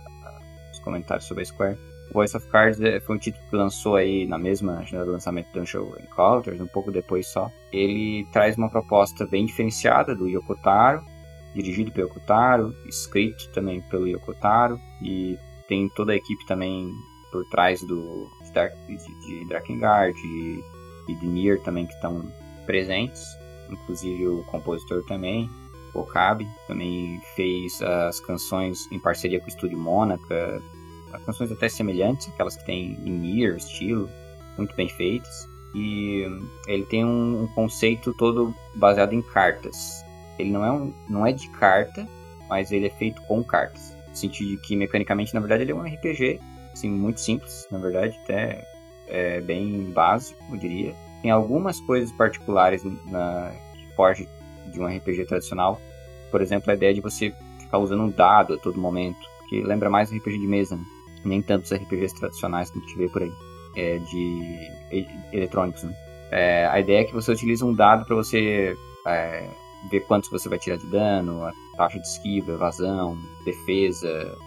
comentários sobre a Square. Voice of Cards é, foi um título que lançou aí na mesma janela do lançamento do Dungeon Encounters, um pouco depois só. Ele traz uma proposta bem diferenciada do Yokotaro, dirigido pelo Yokotaro, escrito também pelo Yokotaro, e tem toda a equipe também por trás do de, de Drakengard e, de Nier também que estão presentes, inclusive o compositor também, Okabe, também fez as canções em parceria com o estúdio Mônaca, canções até semelhantes, aquelas que tem em Nier, estilo, muito bem feitas. E ele tem um, um, conceito todo baseado em cartas. Ele não é, um, não é de carta, mas ele é feito com cartas. No sentido de que, mecanicamente, na verdade, ele é um RPG, assim, muito simples, na verdade, até é, bem básico, eu diria. Tem algumas coisas particulares na, que fogem de um RPG tradicional. Por exemplo, a ideia de você ficar usando um dado a todo momento, que lembra mais RPG de mesa, né? nem tanto os RPGs tradicionais que a gente vê por aí, é, de eletrônicos. Né? É, a ideia é que você utiliza um dado para você é, ver quantos você vai tirar de dano, a taxa de esquiva, evasão, defesa,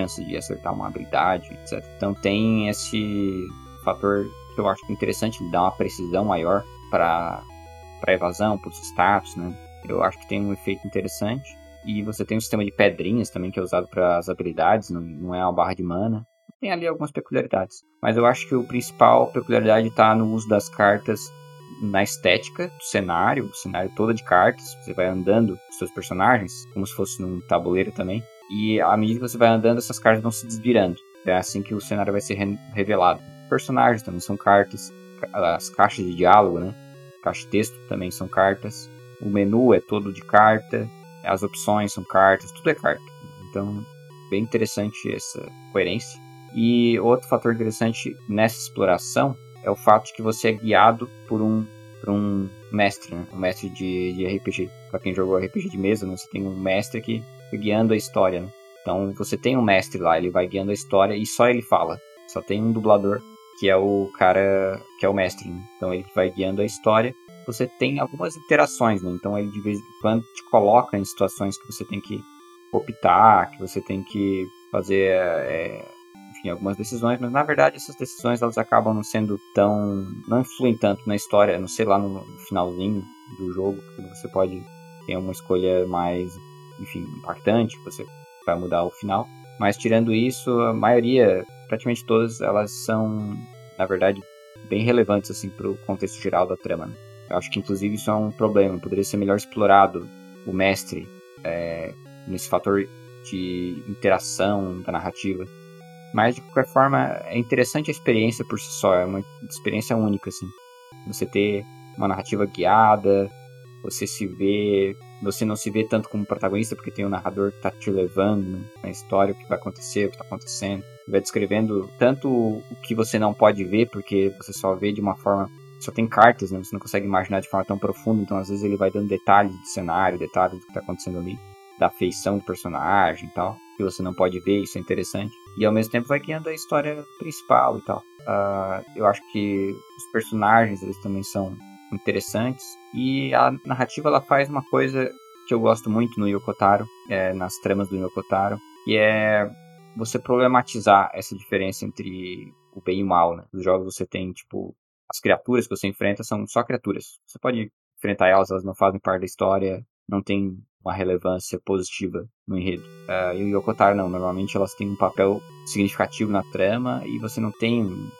chance de acertar uma habilidade, etc. Então tem esse fator que eu acho interessante, ele dá uma precisão maior para para evasão, para os status, né? Eu acho que tem um efeito interessante. E você tem um sistema de pedrinhas também que é usado para as habilidades, não, não é uma barra de mana. Tem ali algumas peculiaridades. Mas eu acho que o principal peculiaridade está no uso das cartas na estética do cenário, o cenário todo de cartas. Você vai andando com seus personagens, como se fosse num tabuleiro também. E à medida que você vai andando, essas cartas vão se desvirando. É assim que o cenário vai ser revelado. Personagens também são cartas. As caixas de diálogo, né? Caixa de texto também são cartas. O menu é todo de carta. As opções são cartas, tudo é carta. Então, bem interessante essa coerência. E outro fator interessante nessa exploração é o fato de que você é guiado por um para um mestre, né? um mestre de, de RPG. Para quem jogou RPG de mesa, né? você tem um mestre que guiando a história. Né? Então você tem um mestre lá, ele vai guiando a história e só ele fala. Só tem um dublador que é o cara que é o mestre. Né? Então ele vai guiando a história. Você tem algumas interações, né? Então ele de vez em quando te coloca em situações que você tem que optar, que você tem que fazer é, enfim, algumas decisões, mas na verdade essas decisões elas acabam não sendo tão. não influem tanto na história, não sei lá no finalzinho do jogo, porque você pode ter uma escolha mais, enfim, impactante, você vai mudar o final. Mas tirando isso, a maioria, praticamente todas, elas são, na verdade, bem relevantes assim para o contexto geral da trama. Né? Eu acho que inclusive isso é um problema, poderia ser melhor explorado o mestre é, nesse fator de interação da narrativa mas de qualquer forma, é interessante a experiência por si só, é uma experiência única, assim. Você ter uma narrativa guiada, você se vê. Você não se vê tanto como protagonista, porque tem um narrador que tá te levando na história, o que vai acontecer, o que tá acontecendo. Vai descrevendo tanto o que você não pode ver, porque você só vê de uma forma. Só tem cartas, né? Você não consegue imaginar de forma tão profunda, então às vezes ele vai dando detalhes do cenário, detalhes do que tá acontecendo ali, da feição do personagem e tal que você não pode ver, isso é interessante. E ao mesmo tempo vai guiando a história principal e tal. Uh, eu acho que os personagens eles também são interessantes. E a narrativa ela faz uma coisa que eu gosto muito no Yokotaro, é, nas tramas do Yokotaro, que é você problematizar essa diferença entre o bem e o mal. Né? Nos jogos você tem, tipo, as criaturas que você enfrenta são só criaturas. Você pode enfrentar elas, elas não fazem parte da história, não tem uma relevância positiva no enredo. Uh, e o Yokotaro não, normalmente elas têm um papel significativo na trama e você não tem um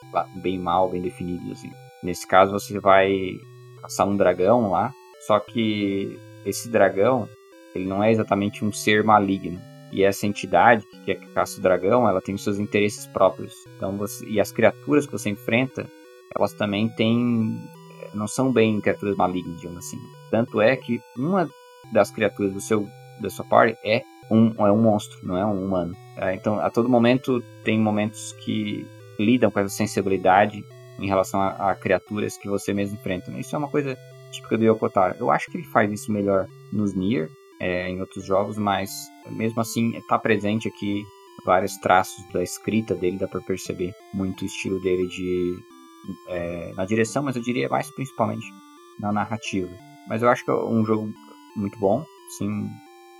bem mal bem definido assim. Nesse caso você vai caçar um dragão lá, só que esse dragão ele não é exatamente um ser maligno. E essa entidade que é que caça o dragão, ela tem os seus interesses próprios. Então você, e as criaturas que você enfrenta, elas também têm não são bem criaturas malignas, digamos assim. Tanto é que uma das criaturas do seu da sua party é um, é um monstro, não é um humano. É, então, a todo momento tem momentos que lidam com essa sensibilidade em relação a, a criaturas que você mesmo enfrenta. Né? Isso é uma coisa típica do Yokotaro. Eu acho que ele faz isso melhor nos Nier, é, em outros jogos, mas mesmo assim está presente aqui vários traços da escrita dele, dá para perceber muito o estilo dele de é, na direção, mas eu diria mais principalmente na narrativa. Mas eu acho que é um jogo muito bom, sim,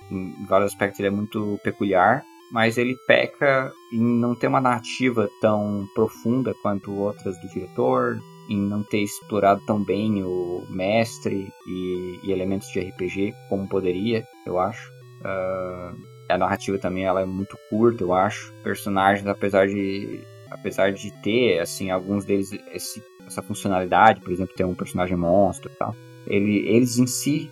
em vários aspectos ele é muito peculiar, mas ele peca em não ter uma narrativa tão profunda quanto outras do diretor, em não ter explorado tão bem o mestre e, e elementos de RPG como poderia, eu acho. Uh, a narrativa também ela é muito curta, eu acho. Personagens, apesar de apesar de ter assim alguns deles esse, essa funcionalidade, por exemplo, ter um personagem monstro e tal, ele, eles em si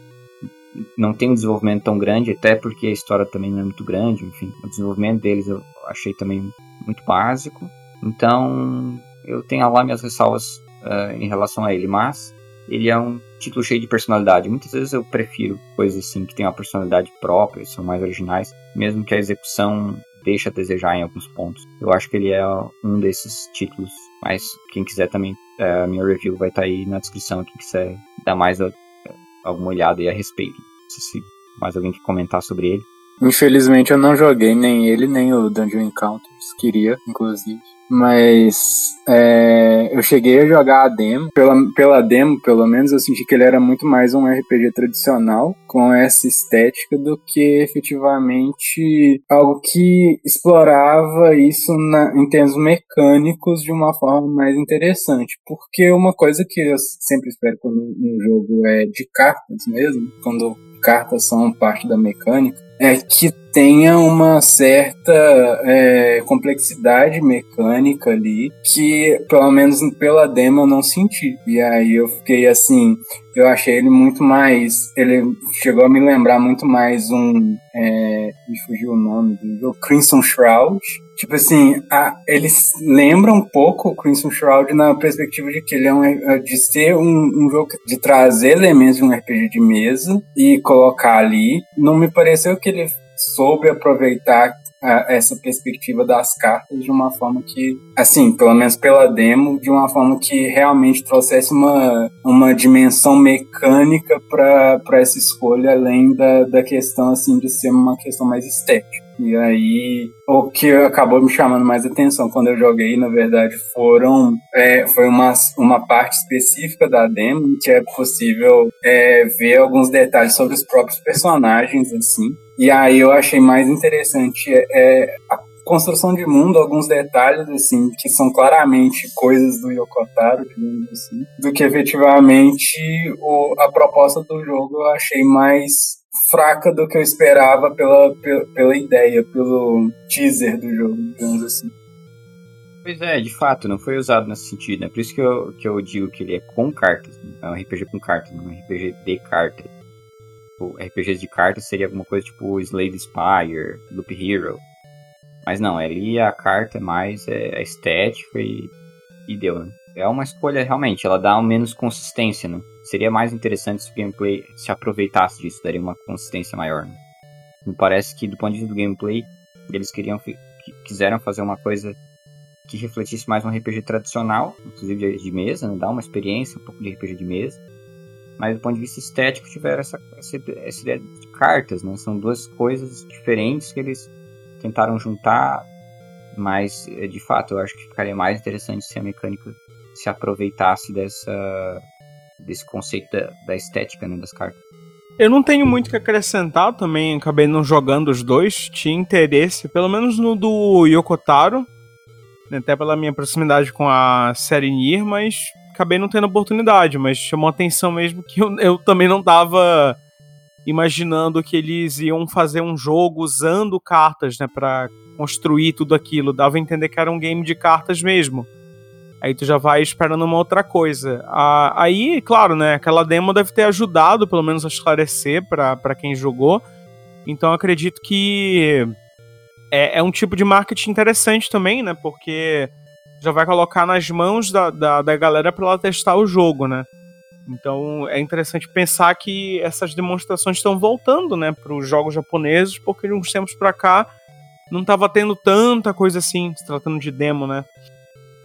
não tem um desenvolvimento tão grande, até porque a história também não é muito grande, enfim, o desenvolvimento deles eu achei também muito básico. Então, eu tenho lá minhas ressalvas uh, em relação a ele, mas ele é um título cheio de personalidade. Muitas vezes eu prefiro coisas assim que têm uma personalidade própria, são mais originais, mesmo que a execução deixe a desejar em alguns pontos. Eu acho que ele é um desses títulos, mas quem quiser também, uh, a minha review vai estar tá aí na descrição, quem quiser dar mais alguma olhada aí a respeito. Não sei se mais alguém quer comentar sobre ele. Infelizmente eu não joguei nem ele, nem o Dungeon Encounters. Queria, inclusive. Mas é, eu cheguei a jogar a demo. Pela, pela demo, pelo menos, eu senti que ele era muito mais um RPG tradicional, com essa estética, do que efetivamente algo que explorava isso na, em termos mecânicos de uma forma mais interessante. Porque uma coisa que eu sempre espero quando um jogo é de cartas mesmo, quando cartas são parte da mecânica, é que tenha uma certa é, complexidade mecânica ali que, pelo menos pela demo, eu não senti. E aí eu fiquei assim, eu achei ele muito mais. Ele chegou a me lembrar muito mais um. É, me fugiu o nome do jogo, Crimson Shroud. Tipo assim, a, eles lembram um pouco o Crimson Shroud na perspectiva de que ele é um, é, de ser um, um jogo de trazer elementos de um RPG de mesa e colocar ali. Não me pareceu que ele soube aproveitar a, essa perspectiva das cartas de uma forma que, assim, pelo menos pela demo, de uma forma que realmente trouxesse uma, uma dimensão mecânica para essa escolha, além da, da questão, assim, de ser uma questão mais estética. E aí, o que acabou me chamando mais atenção quando eu joguei, na verdade, foram é, foi uma, uma parte específica da demo que é possível é, ver alguns detalhes sobre os próprios personagens, assim. E aí eu achei mais interessante é, a construção de mundo, alguns detalhes, assim, que são claramente coisas do Yokotaro, digamos assim, do que efetivamente o, a proposta do jogo eu achei mais fraca do que eu esperava pela, pela, pela ideia, pelo teaser do jogo, digamos assim. Pois é, de fato, não foi usado nesse sentido, né? Por isso que eu, que eu digo que ele é com cartas. Né? É um RPG com cartas, não é um RPG de cartas. Tipo, RPGs de cartas seria alguma coisa tipo Slave Spire, Loop Hero. Mas não, ali a carta é mais é, estética e, e deu, né? É uma escolha realmente, ela dá menos consistência, né? Seria mais interessante se o gameplay se aproveitasse disso, daria uma consistência maior. Né? Me parece que do ponto de vista do gameplay, eles queriam quiseram fazer uma coisa que refletisse mais um RPG tradicional, inclusive de, mesa, né? dar uma experiência um pouco de RPG de mesa. Mas do ponto de vista estético tiveram essa, essa, essa ideia de cartas, né? São duas coisas diferentes que eles tentaram juntar, mas de fato eu acho que ficaria mais interessante se a mecânica se aproveitasse dessa desse conceito da, da estética né, das cartas. Eu não tenho muito que acrescentar também, acabei não jogando os dois, tinha interesse, pelo menos no do Yokotaro, né, até pela minha proximidade com a série Nier, mas acabei não tendo oportunidade, mas chamou atenção mesmo que eu, eu também não tava imaginando que eles iam fazer um jogo usando cartas, né, para construir tudo aquilo, dava a entender que era um game de cartas mesmo. Aí tu já vai esperando uma outra coisa. Ah, aí, claro, né? Aquela demo deve ter ajudado, pelo menos, a esclarecer para quem jogou. Então acredito que é, é, um tipo de marketing interessante também, né? Porque já vai colocar nas mãos da, da, da galera para ela testar o jogo, né? Então é interessante pensar que essas demonstrações estão voltando, né, para os jogos japoneses, porque de uns tempos para cá não estava tendo tanta coisa assim, se tratando de demo, né?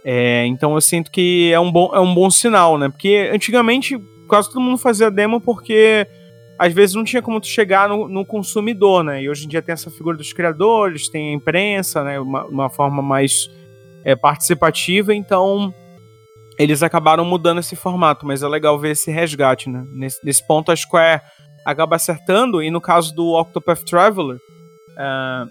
É, então eu sinto que é um, bom, é um bom sinal, né? Porque antigamente quase todo mundo fazia demo porque às vezes não tinha como tu chegar no, no consumidor, né? E hoje em dia tem essa figura dos criadores, tem a imprensa, né? Uma, uma forma mais é, participativa, então eles acabaram mudando esse formato, mas é legal ver esse resgate, né? Nesse, nesse ponto a Square acaba acertando, e no caso do Octopath Traveler, uh,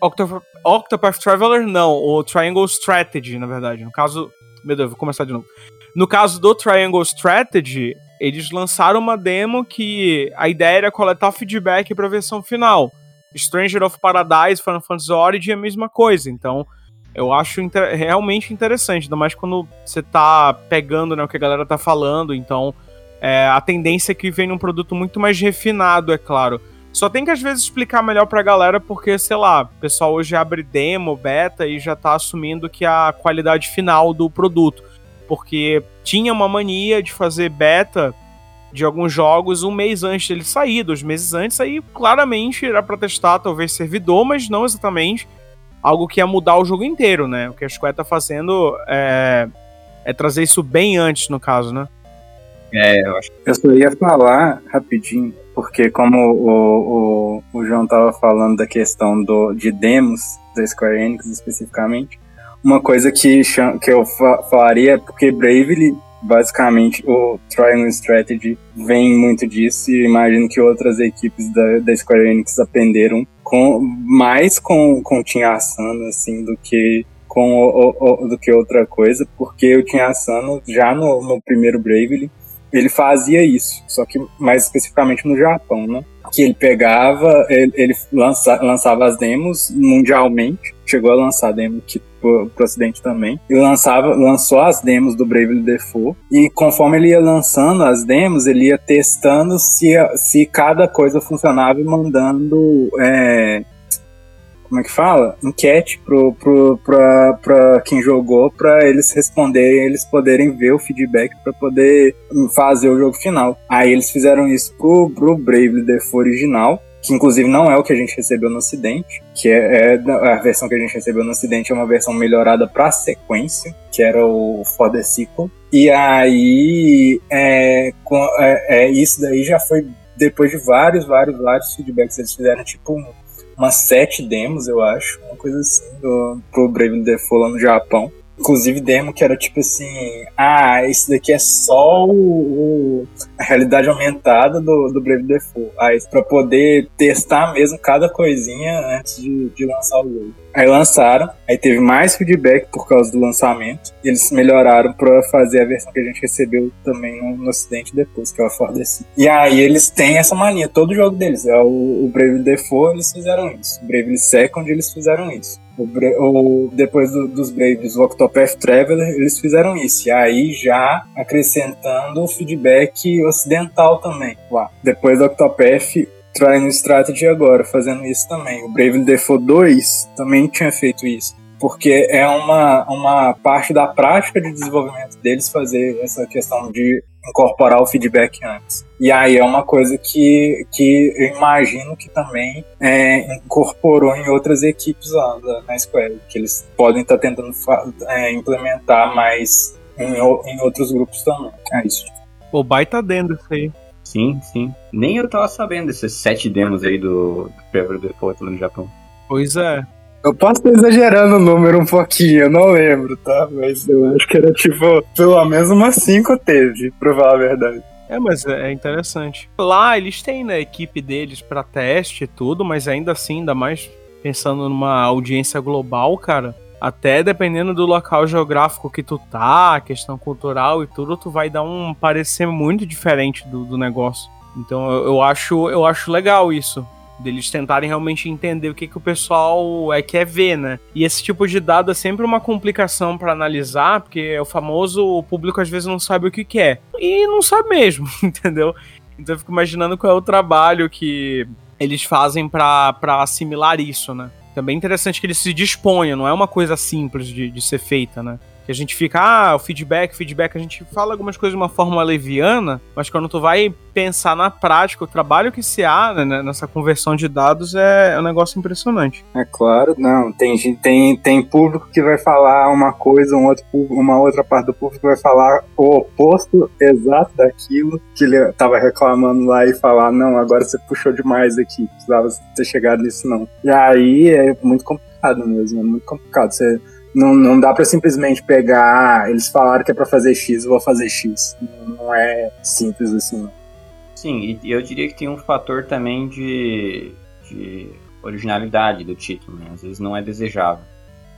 Octopath, Octopath Traveler, não. O Triangle Strategy, na verdade. No caso. Meu Deus, vou começar de novo. No caso do Triangle Strategy, eles lançaram uma demo que a ideia era coletar feedback para versão final. Stranger of Paradise, Final Fantasy Origin é a mesma coisa. Então, eu acho inter realmente interessante, ainda mais quando você tá pegando né, o que a galera tá falando. Então, é, a tendência é que vem um produto muito mais refinado, é claro. Só tem que às vezes explicar melhor pra galera, porque, sei lá, o pessoal hoje abre demo, beta e já tá assumindo que é a qualidade final do produto. Porque tinha uma mania de fazer beta de alguns jogos um mês antes dele sair, dois meses antes, aí claramente era pra testar talvez servidor, mas não exatamente algo que ia mudar o jogo inteiro, né? O que a Square tá fazendo é, é trazer isso bem antes, no caso, né? É, eu acho. Eu só ia falar rapidinho porque como o, o, o João estava falando da questão do, de demos da Square Enix especificamente, uma coisa que, que eu falaria é porque Bravely, basicamente, o Triangle Strategy vem muito disso e imagino que outras equipes da, da Square Enix aprenderam com, mais com, com Team Asano, assim, do que com o, o, do que outra coisa, porque o Team Asano, já no, no primeiro Bravely, ele fazia isso, só que mais especificamente no Japão, né? Que ele pegava, ele, ele lança, lançava as demos mundialmente, chegou a lançar demo aqui pro, pro ocidente também, e lançava, lançou as demos do Bravely Default, e conforme ele ia lançando as demos, ele ia testando se, se cada coisa funcionava e mandando é, como é que fala? Enquete pro, pro, pra, pra quem jogou para eles responderem, eles poderem ver o feedback para poder fazer o jogo final. Aí eles fizeram isso pro, pro Bravely Default original. que inclusive não é o que a gente recebeu no Ocidente, que é, é a versão que a gente recebeu no Ocidente é uma versão melhorada para sequência, que era o For the Sequel. E aí, é, é, é, isso daí já foi depois de vários, vários, vários feedbacks. Eles fizeram tipo umas sete demos, eu acho, uma coisa assim, pro Brave Default lá no Japão. Inclusive demo que era tipo assim, ah, esse daqui é só o, o a realidade aumentada do, do Brave Default. Aí pra poder testar mesmo cada coisinha antes de, de lançar o jogo. Aí lançaram, aí teve mais feedback por causa do lançamento. E eles melhoraram para fazer a versão que a gente recebeu também no, no ocidente depois, que é o Ford E aí eles têm essa mania, todo jogo deles. É o, o Brave Default eles fizeram isso. O Brave Second eles fizeram isso. O, depois do, dos Braves, o Octopath Traveler, eles fizeram isso. E aí já acrescentando o feedback ocidental também. Depois do Octopath, Trying Strategy agora, fazendo isso também. O Bravely Default 2 também tinha feito isso. Porque é uma, uma parte da prática de desenvolvimento deles fazer essa questão de incorporar o feedback antes. E aí é uma coisa que, que eu imagino que também é, incorporou em outras equipes lá da, na Square, que eles podem estar tá tentando é, implementar mais em, em outros grupos também. É isso. Pô, baita dentro isso aí. Sim, sim. Nem eu tava sabendo desses sete demos aí do Trevor Default lá no Japão. Pois é. Eu posso estar exagerando o número um pouquinho, eu não lembro, tá? Mas eu acho que era tipo, pelo menos umas cinco teve, pra falar a verdade. É, mas é, é interessante. Lá eles têm, né, equipe deles para teste e tudo, mas ainda assim, ainda mais pensando numa audiência global, cara, até dependendo do local geográfico que tu tá, questão cultural e tudo, tu vai dar um parecer muito diferente do, do negócio. Então eu, eu, acho, eu acho legal isso. Deles tentarem realmente entender o que, que o pessoal é, quer ver, né? E esse tipo de dado é sempre uma complicação para analisar, porque é o famoso o público às vezes não sabe o que quer. E não sabe mesmo, <laughs> entendeu? Então eu fico imaginando qual é o trabalho que eles fazem para assimilar isso, né? Também é interessante que ele se disponha, não é uma coisa simples de, de ser feita, né? Que a gente fica, ah, o feedback, feedback, a gente fala algumas coisas de uma forma leviana, mas quando tu vai pensar na prática, o trabalho que se há né, nessa conversão de dados é, é, um negócio impressionante. É claro, não, tem, tem, tem público que vai falar uma coisa, um outro, uma outra parte do público vai falar o oposto exato daquilo que ele estava reclamando lá e falar, não, agora você puxou demais aqui, precisava ter chegado nisso não. E aí é muito complicado mesmo, é muito complicado. Você não, não dá para simplesmente pegar, ah, eles falaram que é para fazer X, vou fazer X. Não é simples assim. Sim, e eu diria que tem um fator também de, de originalidade do título, né? Às vezes não é desejável.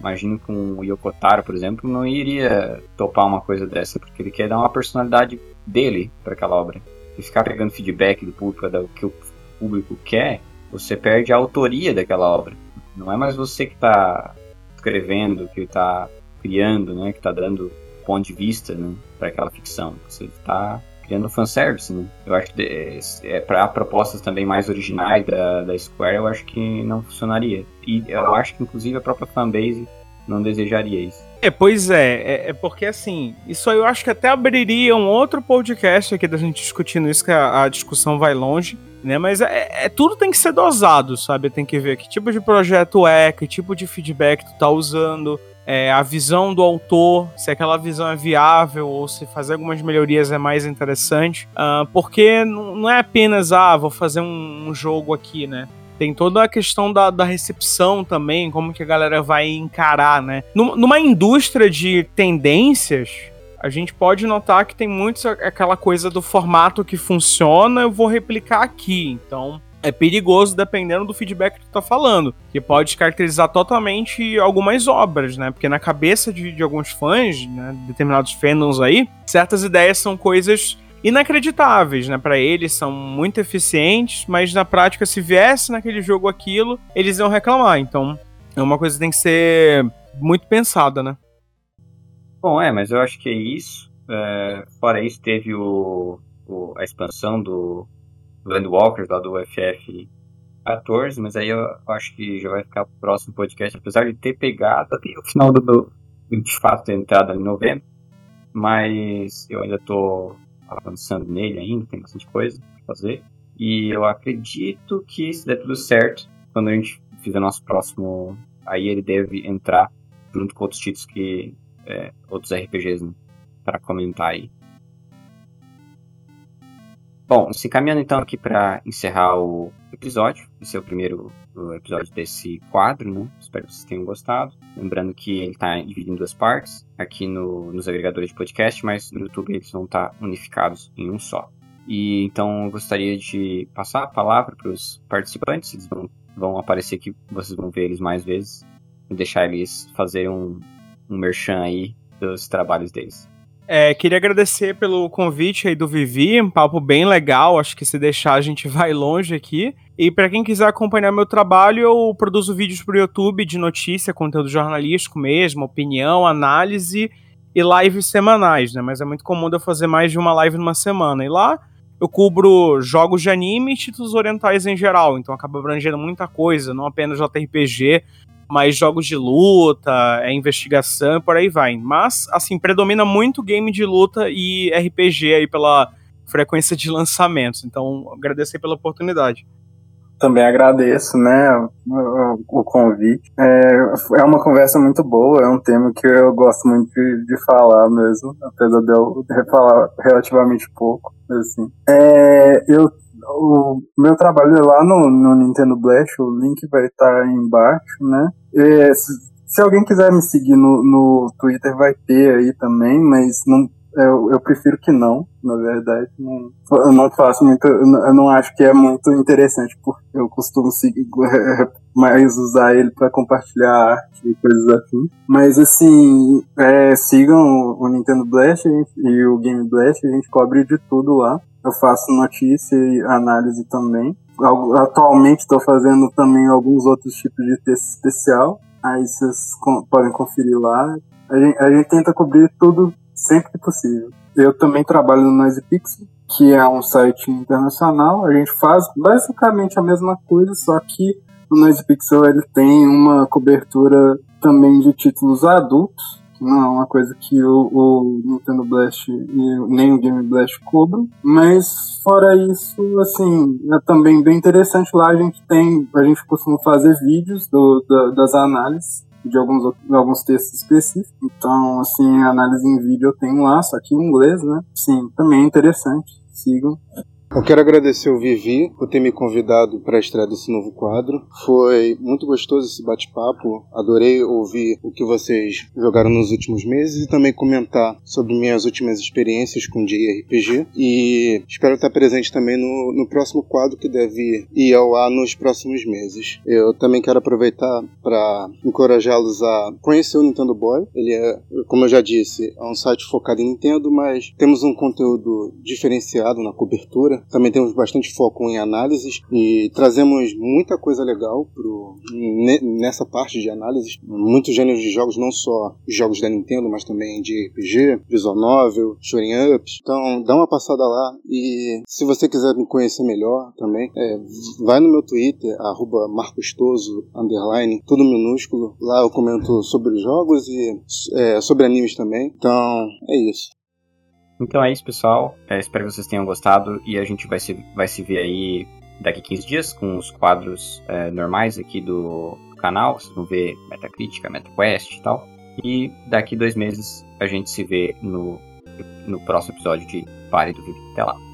Imagino que o Yokotaro, por exemplo, não iria topar uma coisa dessa, porque ele quer dar uma personalidade dele para aquela obra. E ficar pegando feedback do público, do que o público quer, você perde a autoria daquela obra. Não é mais você que está escrevendo, que está criando, né, que está dando ponto de vista né, para aquela ficção. Você está criando fanservice, né? Eu acho que é, é para propostas também mais originais da, da Square, eu acho que não funcionaria. E eu acho que inclusive a própria fanbase não desejaria isso. É, pois é, é, é, porque assim, isso aí eu acho que até abriria um outro podcast aqui da gente discutindo isso, que a, a discussão vai longe, né? Mas é, é, tudo tem que ser dosado, sabe? Tem que ver que tipo de projeto é, que tipo de feedback tu tá usando, é, a visão do autor, se aquela visão é viável ou se fazer algumas melhorias é mais interessante. Uh, porque não é apenas, ah, vou fazer um, um jogo aqui, né? Tem toda a questão da, da, recepção também, como que a galera vai encarar, né? Numa indústria de tendências, a gente pode notar que tem muito aquela coisa do formato que funciona, eu vou replicar aqui. Então, é perigoso dependendo do feedback que tu tá falando, que pode caracterizar totalmente algumas obras, né? Porque na cabeça de, de alguns fãs, né, determinados fandoms aí, certas ideias são coisas inacreditáveis, né? Para eles são muito eficientes, mas na prática, se viesse naquele jogo aquilo, eles iam reclamar. Então, é uma coisa que tem que ser muito pensada, né? Bom, é, mas eu acho que é isso. É, fora isso, teve o, o, a expansão do Landwalkers lá do FF 14, mas aí eu acho que já vai ficar pro próximo podcast, apesar de ter pegado até o final do, do de fato ter entrado em novembro, mas eu ainda tô avançando nele ainda, tem bastante coisa pra fazer. E eu acredito que se der tudo certo, quando a gente fizer nosso próximo, aí ele deve entrar junto com outros títulos que é, outros RPGs né, para comentar aí. Bom, se caminhando então aqui para encerrar o episódio, esse é o primeiro episódio desse quadro, né? Espero que vocês tenham gostado. Lembrando que ele está dividido em duas partes, aqui no, nos agregadores de podcast, mas no YouTube eles vão estar tá unificados em um só. E então eu gostaria de passar a palavra para os participantes, eles vão, vão aparecer aqui, vocês vão ver eles mais vezes, e deixar eles fazerem um, um merchan aí dos trabalhos deles. É, queria agradecer pelo convite aí do Vivi, um papo bem legal, acho que se deixar a gente <laughs> vai longe aqui. E para quem quiser acompanhar meu trabalho, eu produzo vídeos pro YouTube de notícia, conteúdo jornalístico mesmo, opinião, análise e lives semanais, né? Mas é muito comum eu fazer mais de uma live numa semana. E lá eu cubro jogos de anime e títulos orientais em geral, então acaba abrangendo muita coisa, não apenas JRPG, mas jogos de luta, é investigação por aí vai. Mas, assim, predomina muito game de luta e RPG aí pela frequência de lançamentos. Então, agradecer pela oportunidade. Também agradeço, né, o convite. É, é uma conversa muito boa, é um tema que eu gosto muito de, de falar mesmo, apesar de eu falar relativamente pouco, assim. É, eu o meu trabalho é lá no, no Nintendo Blast, o link vai estar aí embaixo, né? É, se, se, alguém quiser me seguir no, no Twitter, vai ter aí também, mas não eu, eu prefiro que não, na verdade. Não, eu não faço muito. Eu não acho que é muito interessante, porque eu costumo seguir, <laughs> mais usar ele para compartilhar arte e coisas assim. Mas assim, é, sigam o Nintendo Blast e o Game Blast, a gente cobre de tudo lá. Eu faço notícia e análise também. Atualmente estou fazendo também alguns outros tipos de texto especial. Aí vocês podem conferir lá. A gente, a gente tenta cobrir tudo sempre que possível. Eu também trabalho no Noise Pixel, que é um site internacional. A gente faz basicamente a mesma coisa, só que o Noise Pixel ele tem uma cobertura também de títulos adultos, que não é uma coisa que o, o Nintendo Blast e nem o Game Blast cobram. Mas fora isso, assim, é também bem interessante lá. A gente tem, a gente costuma fazer vídeos do, da, das análises de alguns, alguns textos específicos. Então, assim, análise em vídeo eu tenho lá, só que em inglês, né? Sim, também é interessante. Sigam. Eu quero agradecer o Vivi por ter me convidado para a estreia desse novo quadro. Foi muito gostoso esse bate-papo. Adorei ouvir o que vocês jogaram nos últimos meses e também comentar sobre minhas últimas experiências com JRPG. E espero estar presente também no, no próximo quadro que deve ir ao ar nos próximos meses. Eu também quero aproveitar para encorajá-los a conhecer o Nintendo Boy. Ele é, como eu já disse, é um site focado em Nintendo, mas temos um conteúdo diferenciado na cobertura também temos bastante foco em análises e trazemos muita coisa legal pro, nessa parte de análises. Muitos gêneros de jogos, não só jogos da Nintendo, mas também de RPG, visual novel, shooting ups. Então dá uma passada lá e se você quiser me conhecer melhor também, é, vai no meu Twitter, marcostoso, underline, tudo minúsculo. Lá eu comento sobre jogos e é, sobre animes também. Então é isso. Então é isso, pessoal. É, espero que vocês tenham gostado e a gente vai se, vai se ver aí daqui 15 dias com os quadros é, normais aqui do canal. Vocês vão ver Metacrítica, MetaQuest e tal. E daqui dois meses a gente se vê no, no próximo episódio de Pare do Vídeo. Até lá.